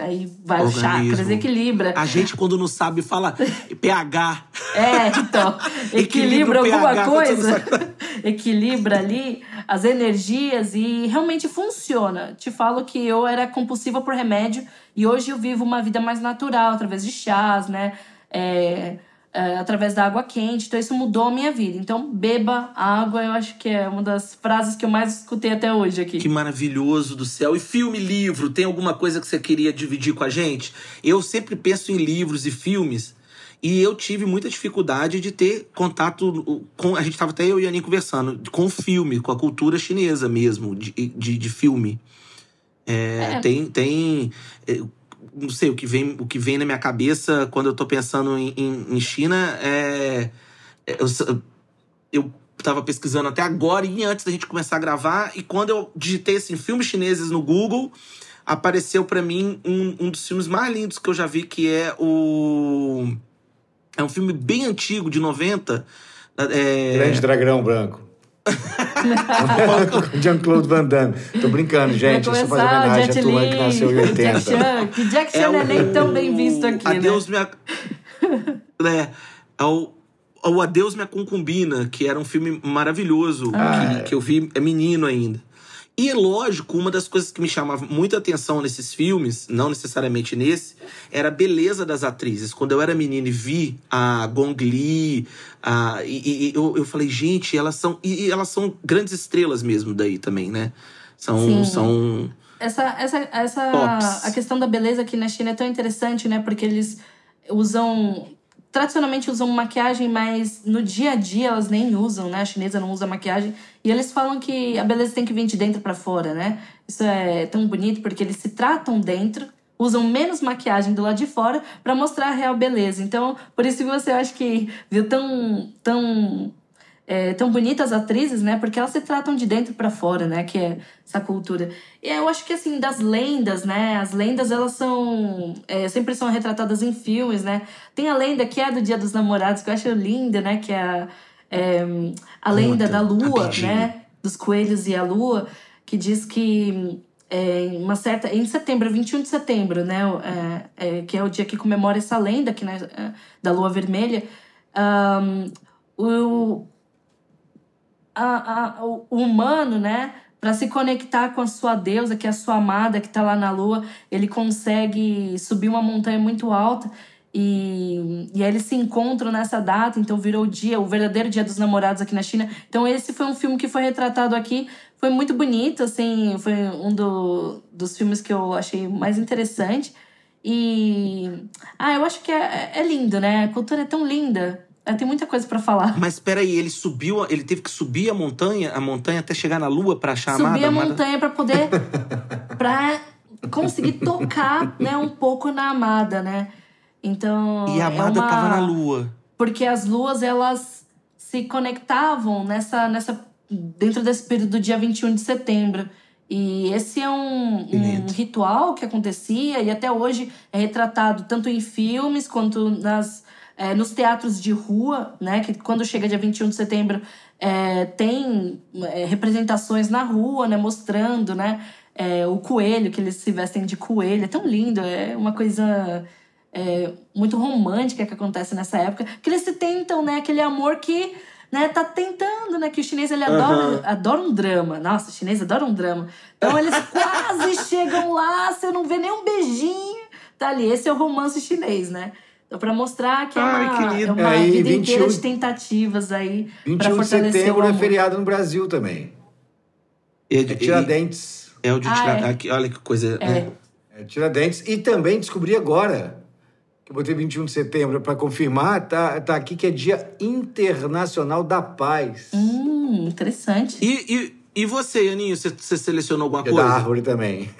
aí vai Organismo. chakras, equilibra. A gente, quando não sabe, fala pH. É, então, Equilibra alguma coisa, equilibra ali as energias e realmente funciona. Te falo que eu era compulsiva por remédio e hoje eu vivo uma vida mais natural, através de chás, né? É, é, através da água quente. Então isso mudou a minha vida. Então beba água, eu acho que é uma das frases que eu mais escutei até hoje aqui. Que maravilhoso do céu. E filme, livro, tem alguma coisa que você queria dividir com a gente? Eu sempre penso em livros e filmes. E eu tive muita dificuldade de ter contato com. A gente estava até eu e a Aninha conversando, com o filme, com a cultura chinesa mesmo, de, de, de filme. É, É. Tem. tem é, não sei, o que, vem, o que vem na minha cabeça quando eu tô pensando em, em, em China é. é, Eu, eu tava pesquisando até agora e antes da gente começar a gravar, e quando eu digitei assim, filmes chineses no Google, apareceu pra mim um, um dos filmes mais lindos que eu já vi, que é o. É um filme bem antigo, de 90. É, Grande dragão branco. Jean-Claude Van Damme. Tô brincando, gente. É Vai só fazer começar o homenagem Jet à turma Li, que nasceu em Jack 80. Chan, que Jack Chan não é nem tão bem visto aqui, né? Adeus minha. é, é o, é o Adeus Minha Concubina, que era um filme maravilhoso, Ah. que, que eu vi é menino ainda. E é lógico, uma das coisas que me chamava muita atenção nesses filmes, não necessariamente nesse, era a beleza das atrizes. Quando eu era menino e vi a Gong Li, a, e, e- eu, eu falei, gente, elas são. E, e elas são grandes estrelas mesmo daí também, né? São. Sim. são Essa, essa, essa a questão da beleza aqui na China é tão interessante, né? Porque eles usam tradicionalmente usam maquiagem, mas no dia a dia elas nem usam, né? A chinesa não usa maquiagem e eles falam que a beleza tem que vir de dentro pra fora, né? Isso é tão bonito porque eles se tratam dentro, usam menos maquiagem do lado de fora pra mostrar a real beleza. Então, por isso que você acha que viu tão tão é, tão bonitas atrizes, né? Porque elas se tratam de dentro pra fora, né? Que é essa cultura. E eu acho que, assim, das lendas, né? As lendas, elas são... é, sempre são retratadas em filmes, né? Tem a lenda que é do Dia dos Namorados, que eu acho linda, né? Que é a, é, a lenda Conta, da lua, rapidinho. né? Dos coelhos e a lua, que diz que... É, em uma certa em setembro, 21 de setembro, né, é, é, que é o dia que comemora essa lenda aqui, né, é, da lua vermelha, ahn, o, a- a- o humano, né, para se conectar com a sua deusa, que é a sua amada, que está lá na lua. Ele consegue subir uma montanha muito alta e, e aí eles se encontram nessa data, então virou o dia, o verdadeiro dia dos namorados aqui na China. Então esse foi um filme que foi retratado aqui, foi muito bonito, assim, foi um do, dos filmes que eu achei mais interessante. E ah, eu acho que é, é lindo, né? A cultura é tão linda. Tem muita coisa para falar. Mas peraí, ele subiu, ele teve que subir a montanha, a montanha até chegar na lua para achar a amada. Subir a montanha para poder para conseguir tocar, né, um pouco na amada, né? Então. E a amada é uma... tava na lua. Porque as luas, elas se conectavam nessa, nessa. dentro desse período do dia 21 de setembro. E esse é um, um, ritual que acontecia e até hoje é retratado tanto em filmes quanto nas, é, nos teatros de rua, né? Que quando chega dia 21 de setembro é, tem é, representações na rua, né? Mostrando, né? É, o coelho, que eles se vestem de coelho. É tão lindo, é uma coisa é, muito romântica que acontece nessa época, que eles se tentam, né? Aquele amor que né, tá tentando, né? Que o chinês ele adora, uhum. adora um drama. Nossa, o chinês adora um drama. Então eles quase chegam lá, você não vê nem um beijinho. Tá ali, esse é o romance chinês, né? Então, pra mostrar que é uma, Ai, é uma aí, vida 21, inteira de tentativas aí. 21 de setembro é feriado no Brasil também. É, é Tiradentes. É o de Tiradentes. Ah, é. Olha que coisa. É. Né? é Tiradentes. E também descobri agora eu botei 21 de setembro para confirmar, tá, tá aqui que é Dia Internacional da Paz. Hum, interessante. E, e, e você, Aninho, você, você selecionou alguma dia coisa? Dia da árvore também.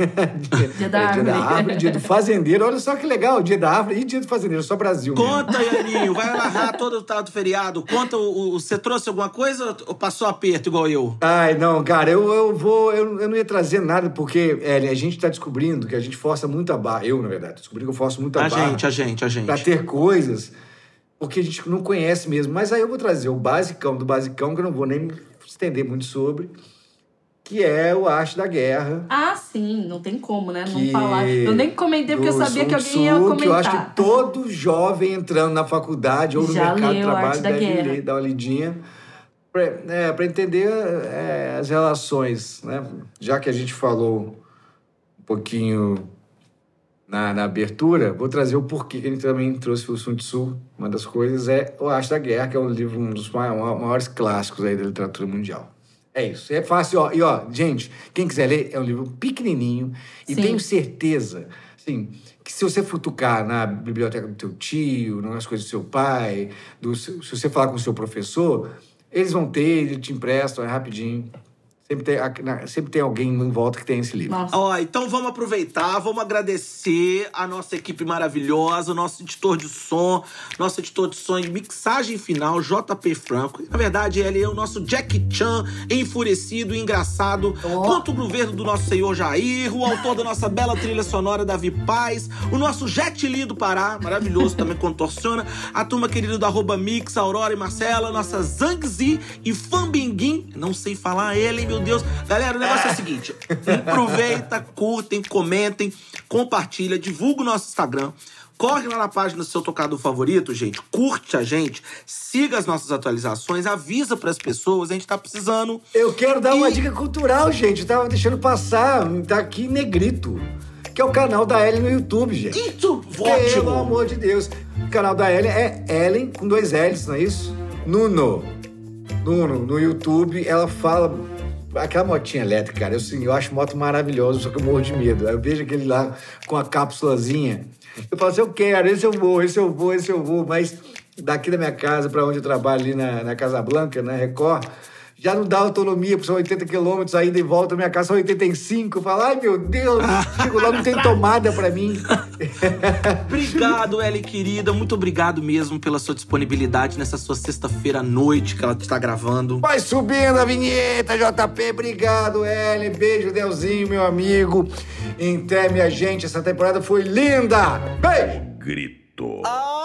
dia, da árvore. dia da árvore, dia do fazendeiro. Olha só que legal, dia da árvore e dia do fazendeiro, só Brasil Conta aí, Aninho, vai narrar todo o tal do feriado. Conta, o, o, você trouxe alguma coisa ou passou aperto igual eu? Ai, não, cara, eu, eu vou... Eu, eu não ia trazer nada, porque é, a gente tá descobrindo que a gente força muito a barra. Eu, na verdade, descobri que eu forço muito a, a barra. A gente, a gente, a gente. Pra ter coisas porque a gente não conhece mesmo. Mas aí eu vou trazer o basicão do basicão, que eu não vou nem estender muito sobre que é o Arte da Guerra. Ah, sim, não tem como, né? Não falar. Eu nem comentei porque eu sabia Sun que alguém ia comentar. Que eu acho que todo jovem entrando na faculdade ou no Já mercado de trabalho deve ler, dar uma lidinha para é, entender é, as relações, né? Já que a gente falou um pouquinho na, na abertura, vou trazer o porquê que a gente também trouxe o Sun Tzu. Uma das coisas é o Arte da Guerra, que é um livro, um dos maiores clássicos aí da literatura mundial. É isso, é fácil. Ó. E ó, gente, quem quiser ler, é um livro pequenininho e Sim. tenho certeza, assim, que se você futucar na biblioteca do teu tio, nas coisas do seu pai, do, se você falar com o seu professor, eles vão ter, eles te emprestam, é rapidinho. Sempre tem, sempre tem alguém em volta que tem esse livro. Ó, então vamos aproveitar, vamos agradecer a nossa equipe maravilhosa, o nosso editor de som, nosso editor de som e mixagem final, JP Franco. Na verdade, ele é o nosso Jack Chan, enfurecido, engraçado, oh. contra o governo do nosso senhor Jair, o autor da nossa bela trilha sonora, Davi Paz, o nosso Jet Li do Pará, maravilhoso, também contorciona, a turma querida do arroba Mix, Aurora e Marcela, nossa Zangzi e Fambinguim, não sei falar ele, meu Deus. Galera, o negócio é o seguinte: aproveita, curtem, comentem, compartilha, divulga o nosso Instagram. Corre lá na página do seu tocador favorito, gente. Curte a gente, siga as nossas atualizações, avisa para as pessoas, a gente tá precisando. Eu quero dar e... uma dica cultural, gente. Eu tava deixando passar, tá aqui negrito. Que é o canal da Ellen no YouTube, gente. Isso, ótimo! Pelo amor de Deus. O canal da Ellen é Ellen com dois L's, não é isso? Nuno. Nuno, no YouTube, ela fala Aquela motinha elétrica, cara, eu, assim, eu acho moto maravilhosa, só que eu morro de medo. Aí eu vejo aquele lá com a cápsulazinha. Eu falo assim, eu quero, esse eu vou, esse eu vou, esse eu vou. Mas daqui da minha casa para onde eu trabalho, ali na, na Casa Blanca, na Record, já não dá autonomia, porque são 80 quilômetros, ainda e volta, minha casa são 85. Eu falo, ai meu Deus, chego lá, não tem tomada para mim. obrigado, Ellie querida, muito obrigado mesmo pela sua disponibilidade nessa sua sexta-feira à noite que ela está gravando. Vai subindo a vinheta, JP, obrigado, Ellie, beijo, Delzinho, meu amigo. Até, minha gente, essa temporada foi linda. Beijo! Grito. Ah!